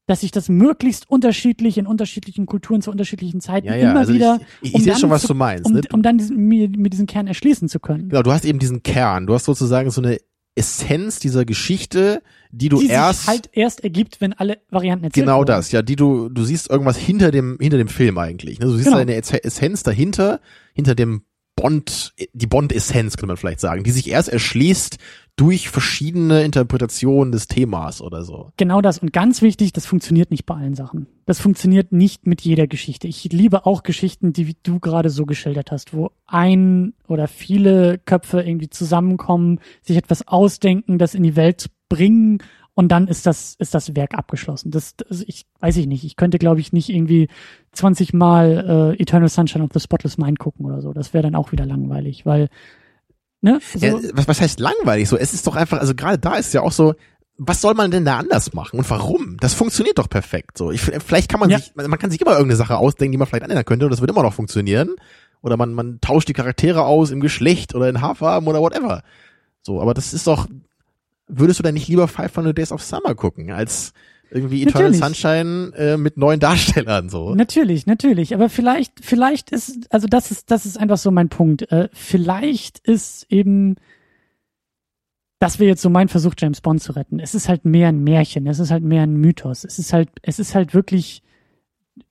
dass sich das möglichst unterschiedlich in unterschiedlichen Kulturen zu unterschiedlichen Zeiten ja, ja, immer also wieder. Ich, ich, ich sehe schon, was zu, du meinst. Um, ne? um dann diesen, mir, mir diesen Kern erschließen zu können. Genau, du hast eben diesen Kern. Du hast sozusagen so eine Essenz dieser Geschichte, die du die erst sich halt erst ergibt, wenn alle Varianten erzählt Genau das, ja, die du du siehst irgendwas hinter dem hinter dem Film eigentlich. Ne? Du siehst genau. eine Essenz dahinter, hinter dem Bond, die Bond-Essenz, könnte man vielleicht sagen, die sich erst erschließt durch verschiedene Interpretationen des Themas oder so. Genau das. Und ganz wichtig, das funktioniert nicht bei allen Sachen. Das funktioniert nicht mit jeder Geschichte. Ich liebe auch Geschichten, die du gerade so geschildert hast, wo ein oder viele Köpfe irgendwie zusammenkommen, sich etwas ausdenken, das in die Welt bringen und dann ist das ist das Werk abgeschlossen. Das, das ich weiß ich nicht. Ich könnte glaube ich nicht irgendwie 20 Mal äh, Eternal Sunshine of the Spotless Mind gucken oder so. Das wäre dann auch wieder langweilig, weil Ne? So. Ja, was, was heißt langweilig so? Es ist doch einfach, also gerade da ist ja auch so, was soll man denn da anders machen und warum? Das funktioniert doch perfekt so. Ich, vielleicht kann man ja. sich, man kann sich immer irgendeine Sache ausdenken, die man vielleicht ändern könnte und das wird immer noch funktionieren. Oder man, man tauscht die Charaktere aus im Geschlecht oder in Haarfarben oder whatever. So, aber das ist doch, würdest du denn nicht lieber 500 Days of Summer gucken, als irgendwie Eternal natürlich. Sunshine äh, mit neuen Darstellern so. Natürlich, natürlich. Aber vielleicht, vielleicht ist, also das ist, das ist einfach so mein Punkt. Äh, vielleicht ist eben, das wäre jetzt so mein Versuch, James Bond zu retten. Es ist halt mehr ein Märchen, es ist halt mehr ein Mythos. Es ist halt, es ist halt wirklich,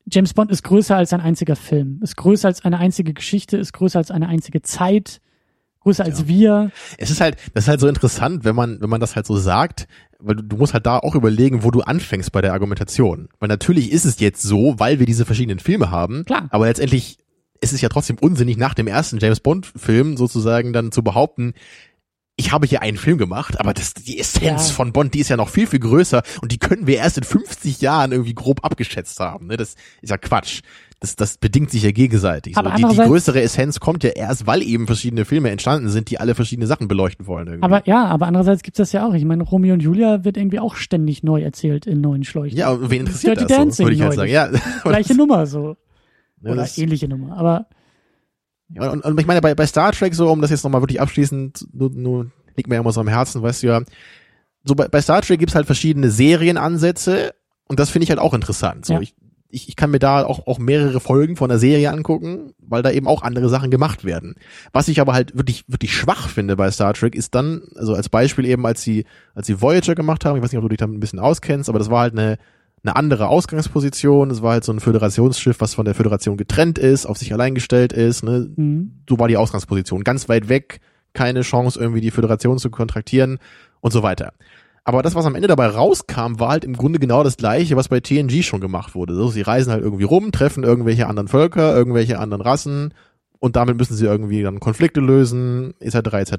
James Bond ist größer als ein einziger Film, ist größer als eine einzige Geschichte, ist größer als eine einzige Zeit größer als ja. wir. Es ist halt, das ist halt so interessant, wenn man, wenn man das halt so sagt, weil du, du musst halt da auch überlegen, wo du anfängst bei der Argumentation. Weil natürlich ist es jetzt so, weil wir diese verschiedenen Filme haben. Klar. Aber letztendlich ist es ja trotzdem unsinnig, nach dem ersten James Bond Film sozusagen dann zu behaupten, ich habe hier einen Film gemacht, aber das, die Essenz ja. von Bond, die ist ja noch viel, viel größer und die können wir erst in 50 Jahren irgendwie grob abgeschätzt haben. Ne? Das ist ja Quatsch das, das bedingt sich ja gegenseitig. Aber so. die, die größere Essenz kommt ja erst, weil eben verschiedene Filme entstanden sind, die alle verschiedene Sachen beleuchten wollen. Irgendwie. Aber ja, aber andererseits gibt's das ja auch. Ich meine, Romeo und Julia wird irgendwie auch ständig neu erzählt in neuen Schläuchen. Ja, wen interessiert Dirty das? Dancing so, würde ich halt sagen. Ja, Gleiche Nummer so. Ja, Oder ähnliche Nummer. Aber ja, und, und ich meine, bei, bei Star Trek so, um das jetzt nochmal wirklich abschließend, nur, nur liegt mir ja immer so am Herzen, weißt du ja, so bei, bei Star Trek gibt's halt verschiedene Serienansätze und das finde ich halt auch interessant. So, ja. ich, ich, ich kann mir da auch, auch mehrere Folgen von der Serie angucken, weil da eben auch andere Sachen gemacht werden. Was ich aber halt wirklich, wirklich schwach finde bei Star Trek ist dann, also als Beispiel eben, als sie, als sie Voyager gemacht haben, ich weiß nicht, ob du dich da ein bisschen auskennst, aber das war halt eine, eine andere Ausgangsposition. Es war halt so ein Föderationsschiff, was von der Föderation getrennt ist, auf sich allein gestellt ist. Ne? Mhm. So war die Ausgangsposition. Ganz weit weg, keine Chance, irgendwie die Föderation zu kontraktieren und so weiter. Aber das, was am Ende dabei rauskam, war halt im Grunde genau das gleiche, was bei TNG schon gemacht wurde. So, sie reisen halt irgendwie rum, treffen irgendwelche anderen Völker, irgendwelche anderen Rassen und damit müssen sie irgendwie dann Konflikte lösen, etc., etc.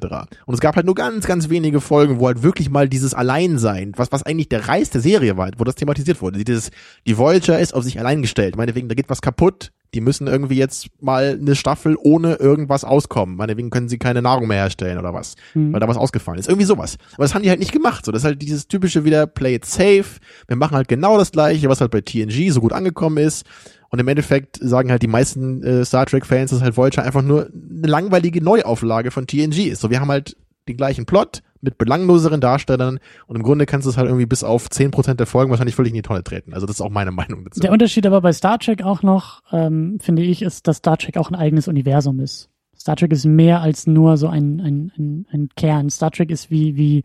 Und es gab halt nur ganz, ganz wenige Folgen, wo halt wirklich mal dieses Alleinsein, was, was eigentlich der Reiz der Serie war, wo das thematisiert wurde. Dieses, die Voyager ist auf sich allein gestellt. Meinetwegen, da geht was kaputt, die müssen irgendwie jetzt mal eine Staffel ohne irgendwas auskommen. Meinetwegen können sie keine Nahrung mehr herstellen oder was, mhm. weil da was ausgefallen ist. Irgendwie sowas. Aber das haben die halt nicht gemacht. So, das ist halt dieses typische wieder Play it safe. Wir machen halt genau das gleiche, was halt bei TNG so gut angekommen ist. Und im Endeffekt sagen halt die meisten äh, Star Trek-Fans, dass halt Voyager einfach nur eine langweilige Neuauflage von TNG ist. So, wir haben halt den gleichen Plot, mit belangloseren Darstellern und im Grunde kannst du es halt irgendwie bis auf zehn Prozent der Folgen wahrscheinlich völlig in die Tonne treten. Also das ist auch meine Meinung dazu. Der Unterschied aber bei Star Trek auch noch, ähm, finde ich, ist, dass Star Trek auch ein eigenes Universum ist. Star Trek ist mehr als nur so ein, ein, ein, ein Kern. Star Trek ist wie, wie,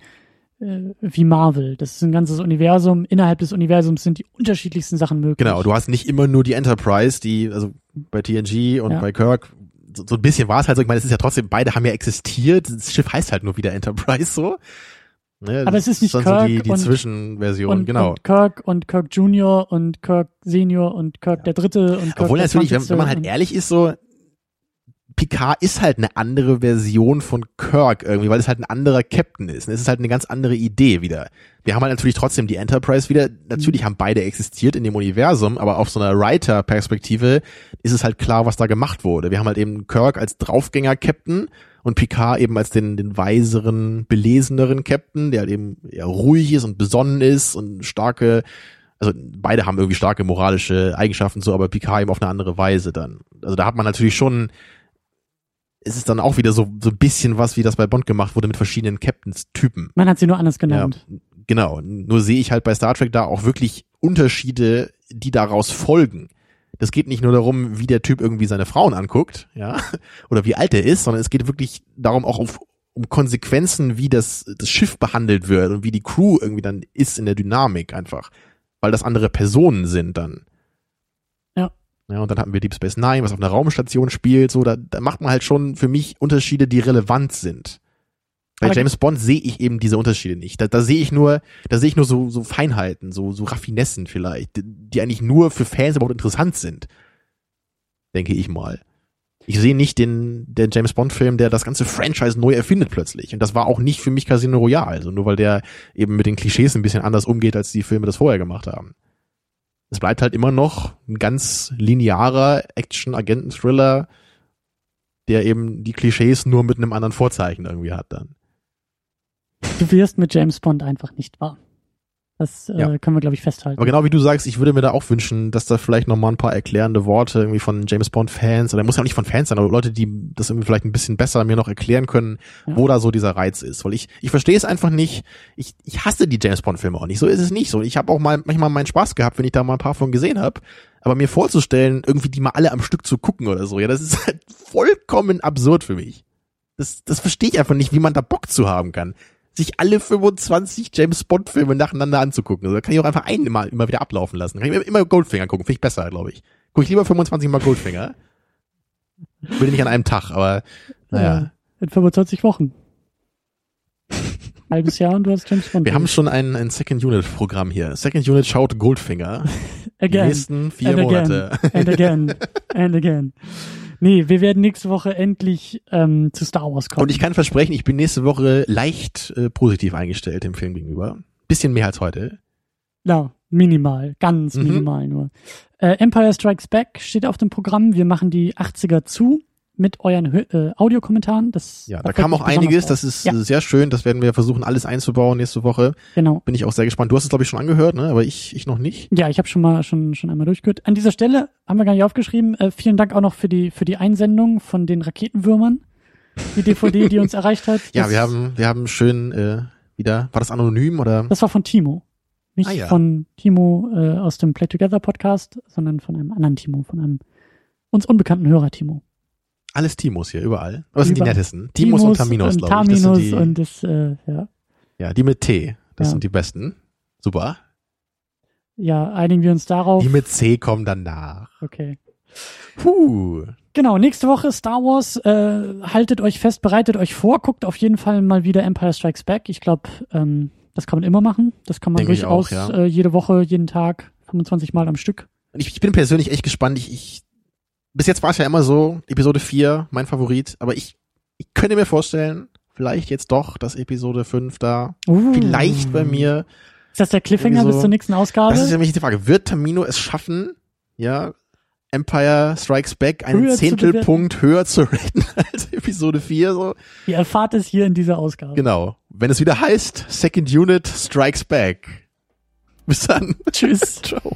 äh, wie Marvel. Das ist ein ganzes Universum. Innerhalb des Universums sind die unterschiedlichsten Sachen möglich. Genau, du hast nicht immer nur die Enterprise, die, also bei TNG und ja. bei Kirk so, ein bisschen war es halt so, ich meine, es ist ja trotzdem, beide haben ja existiert, das Schiff heißt halt nur wieder Enterprise so. Ne, Aber es ist nicht Kirk so die, die und, Zwischenversion, und, genau. Und Kirk und Kirk Junior und Kirk Senior und Kirk ja. der Dritte und Kirk Obwohl natürlich, wenn, wenn man halt ehrlich ist, so Picard ist halt eine andere Version von Kirk irgendwie, weil es halt ein anderer Captain ist. Es ist halt eine ganz andere Idee wieder. Wir haben halt natürlich trotzdem die Enterprise wieder. Natürlich haben beide existiert in dem Universum, aber auf so einer Writer-Perspektive ist es halt klar, was da gemacht wurde. Wir haben halt eben Kirk als Draufgänger-Captain und Picard eben als den, den weiseren, beleseneren Captain, der halt eben eher ruhig ist und besonnen ist und starke also beide haben irgendwie starke moralische Eigenschaften so, aber Picard eben auf eine andere Weise dann. Also da hat man natürlich schon ist es dann auch wieder so, so ein bisschen was, wie das bei Bond gemacht wurde mit verschiedenen Captains-Typen. Man hat sie nur anders genannt. Ja, genau. Nur sehe ich halt bei Star Trek da auch wirklich Unterschiede, die daraus folgen. Das geht nicht nur darum, wie der Typ irgendwie seine Frauen anguckt, ja, oder wie alt er ist, sondern es geht wirklich darum auch auf, um Konsequenzen, wie das, das Schiff behandelt wird und wie die Crew irgendwie dann ist in der Dynamik einfach. Weil das andere Personen sind dann. Ja, und dann hatten wir Deep Space Nine, was auf einer Raumstation spielt. So, da, da macht man halt schon für mich Unterschiede, die relevant sind. Bei Aber James Bond sehe ich eben diese Unterschiede nicht. Da, da sehe ich nur, da sehe ich nur so, so Feinheiten, so, so Raffinessen vielleicht, die, eigentlich nur für Fans überhaupt interessant sind. Denke ich mal. Ich sehe nicht den, den James Bond Film, der das ganze Franchise neu erfindet plötzlich. Und das war auch nicht für mich Casino Royale. Also nur weil der eben mit den Klischees ein bisschen anders umgeht, als die Filme das vorher gemacht haben es bleibt halt immer noch ein ganz linearer Action-Agenten-Thriller, der eben die Klischees nur mit einem anderen Vorzeichen irgendwie hat dann. Du wirst mit James Bond einfach nicht wahr. Das äh, ja. können wir, glaube ich, festhalten. Aber genau wie du sagst, ich würde mir da auch wünschen, dass da vielleicht noch mal ein paar erklärende Worte irgendwie von James Bond-Fans, oder muss ja auch nicht von Fans sein, aber Leute, die das irgendwie vielleicht ein bisschen besser mir noch erklären können, ja. wo da so dieser Reiz ist. Weil ich, ich verstehe es einfach nicht. Ich, ich hasse die James Bond-Filme auch nicht. So ist es nicht so. Ich habe auch mal manchmal meinen Spaß gehabt, wenn ich da mal ein paar von gesehen habe. Aber mir vorzustellen, irgendwie die mal alle am Stück zu gucken oder so, ja, das ist halt vollkommen absurd für mich. Das, das verstehe ich einfach nicht, wie man da Bock zu haben kann sich alle 25 James Bond Filme nacheinander anzugucken. Also da kann ich auch einfach einen immer, immer wieder ablaufen lassen. Kann ich immer Goldfinger gucken, finde ich besser, glaube ich. Gucke ich lieber 25 mal Goldfinger. Will nicht an einem Tag, aber naja. in 25 Wochen. Halbes Jahr und du hast James Bond. Wir haben schon ein, ein Second Unit Programm hier. Second Unit schaut Goldfinger. again. Die nächsten vier and Monate. Again. And again. And again. Nee, wir werden nächste Woche endlich ähm, zu Star Wars kommen. Und ich kann versprechen, ich bin nächste Woche leicht äh, positiv eingestellt dem Film gegenüber. Bisschen mehr als heute. Ja, minimal, ganz mhm. minimal nur. Äh, Empire Strikes Back steht auf dem Programm. Wir machen die 80er zu mit euren äh, Audiokommentaren. Das ja, da kam auch einiges. Auf. Das ist ja. sehr schön. Das werden wir versuchen, alles einzubauen nächste Woche. Genau. Bin ich auch sehr gespannt. Du hast es, glaube ich, schon angehört, ne? aber ich, ich noch nicht. Ja, ich habe schon mal schon, schon einmal durchgehört. An dieser Stelle haben wir gar nicht aufgeschrieben. Äh, vielen Dank auch noch für die, für die Einsendung von den Raketenwürmern. Die DVD, die uns erreicht hat. ja, wir haben, wir haben schön äh, wieder, war das anonym oder? Das war von Timo. Nicht Ah, ja. von Timo äh, aus dem Play Together Podcast, sondern von einem anderen Timo, von einem uns unbekannten Hörer Timo. Alles Timos hier, überall. Aber das sind die nettesten. Timos und Taminos, und glaube ich. Das Taminos sind die, und das, äh, ja. ja, die mit T. Das Ja. sind die besten. Super. ja, einigen wir uns darauf. Die mit C kommen danach. Okay. Puh. Genau, nächste Woche Star Wars. Äh, haltet euch fest, bereitet euch vor, guckt auf jeden Fall mal wieder Empire Strikes Back. Ich glaube, ähm, das kann man immer machen. Das kann man Denke ich durchaus auch, ja. äh, jede Woche, jeden Tag, 25 Mal am Stück. Ich, ich bin persönlich echt gespannt. Ich, ich bis jetzt war es ja immer so, Episode 4, mein Favorit, aber ich, ich könnte mir vorstellen, vielleicht jetzt doch, dass Episode 5 da Uh. vielleicht bei mir. Ist das der Cliffhanger so- bis zur nächsten Ausgabe? Das ist nämlich die Frage. Wird Tamino es schaffen, ja, Empire Strikes Back einen Höher Zehntelpunkt höher zu raten als Episode 4? So? Ihr erfahrt es hier in dieser Ausgabe. Genau. Wenn es wieder heißt, Second Unit Strikes Back. Bis dann. Tschüss. Ciao.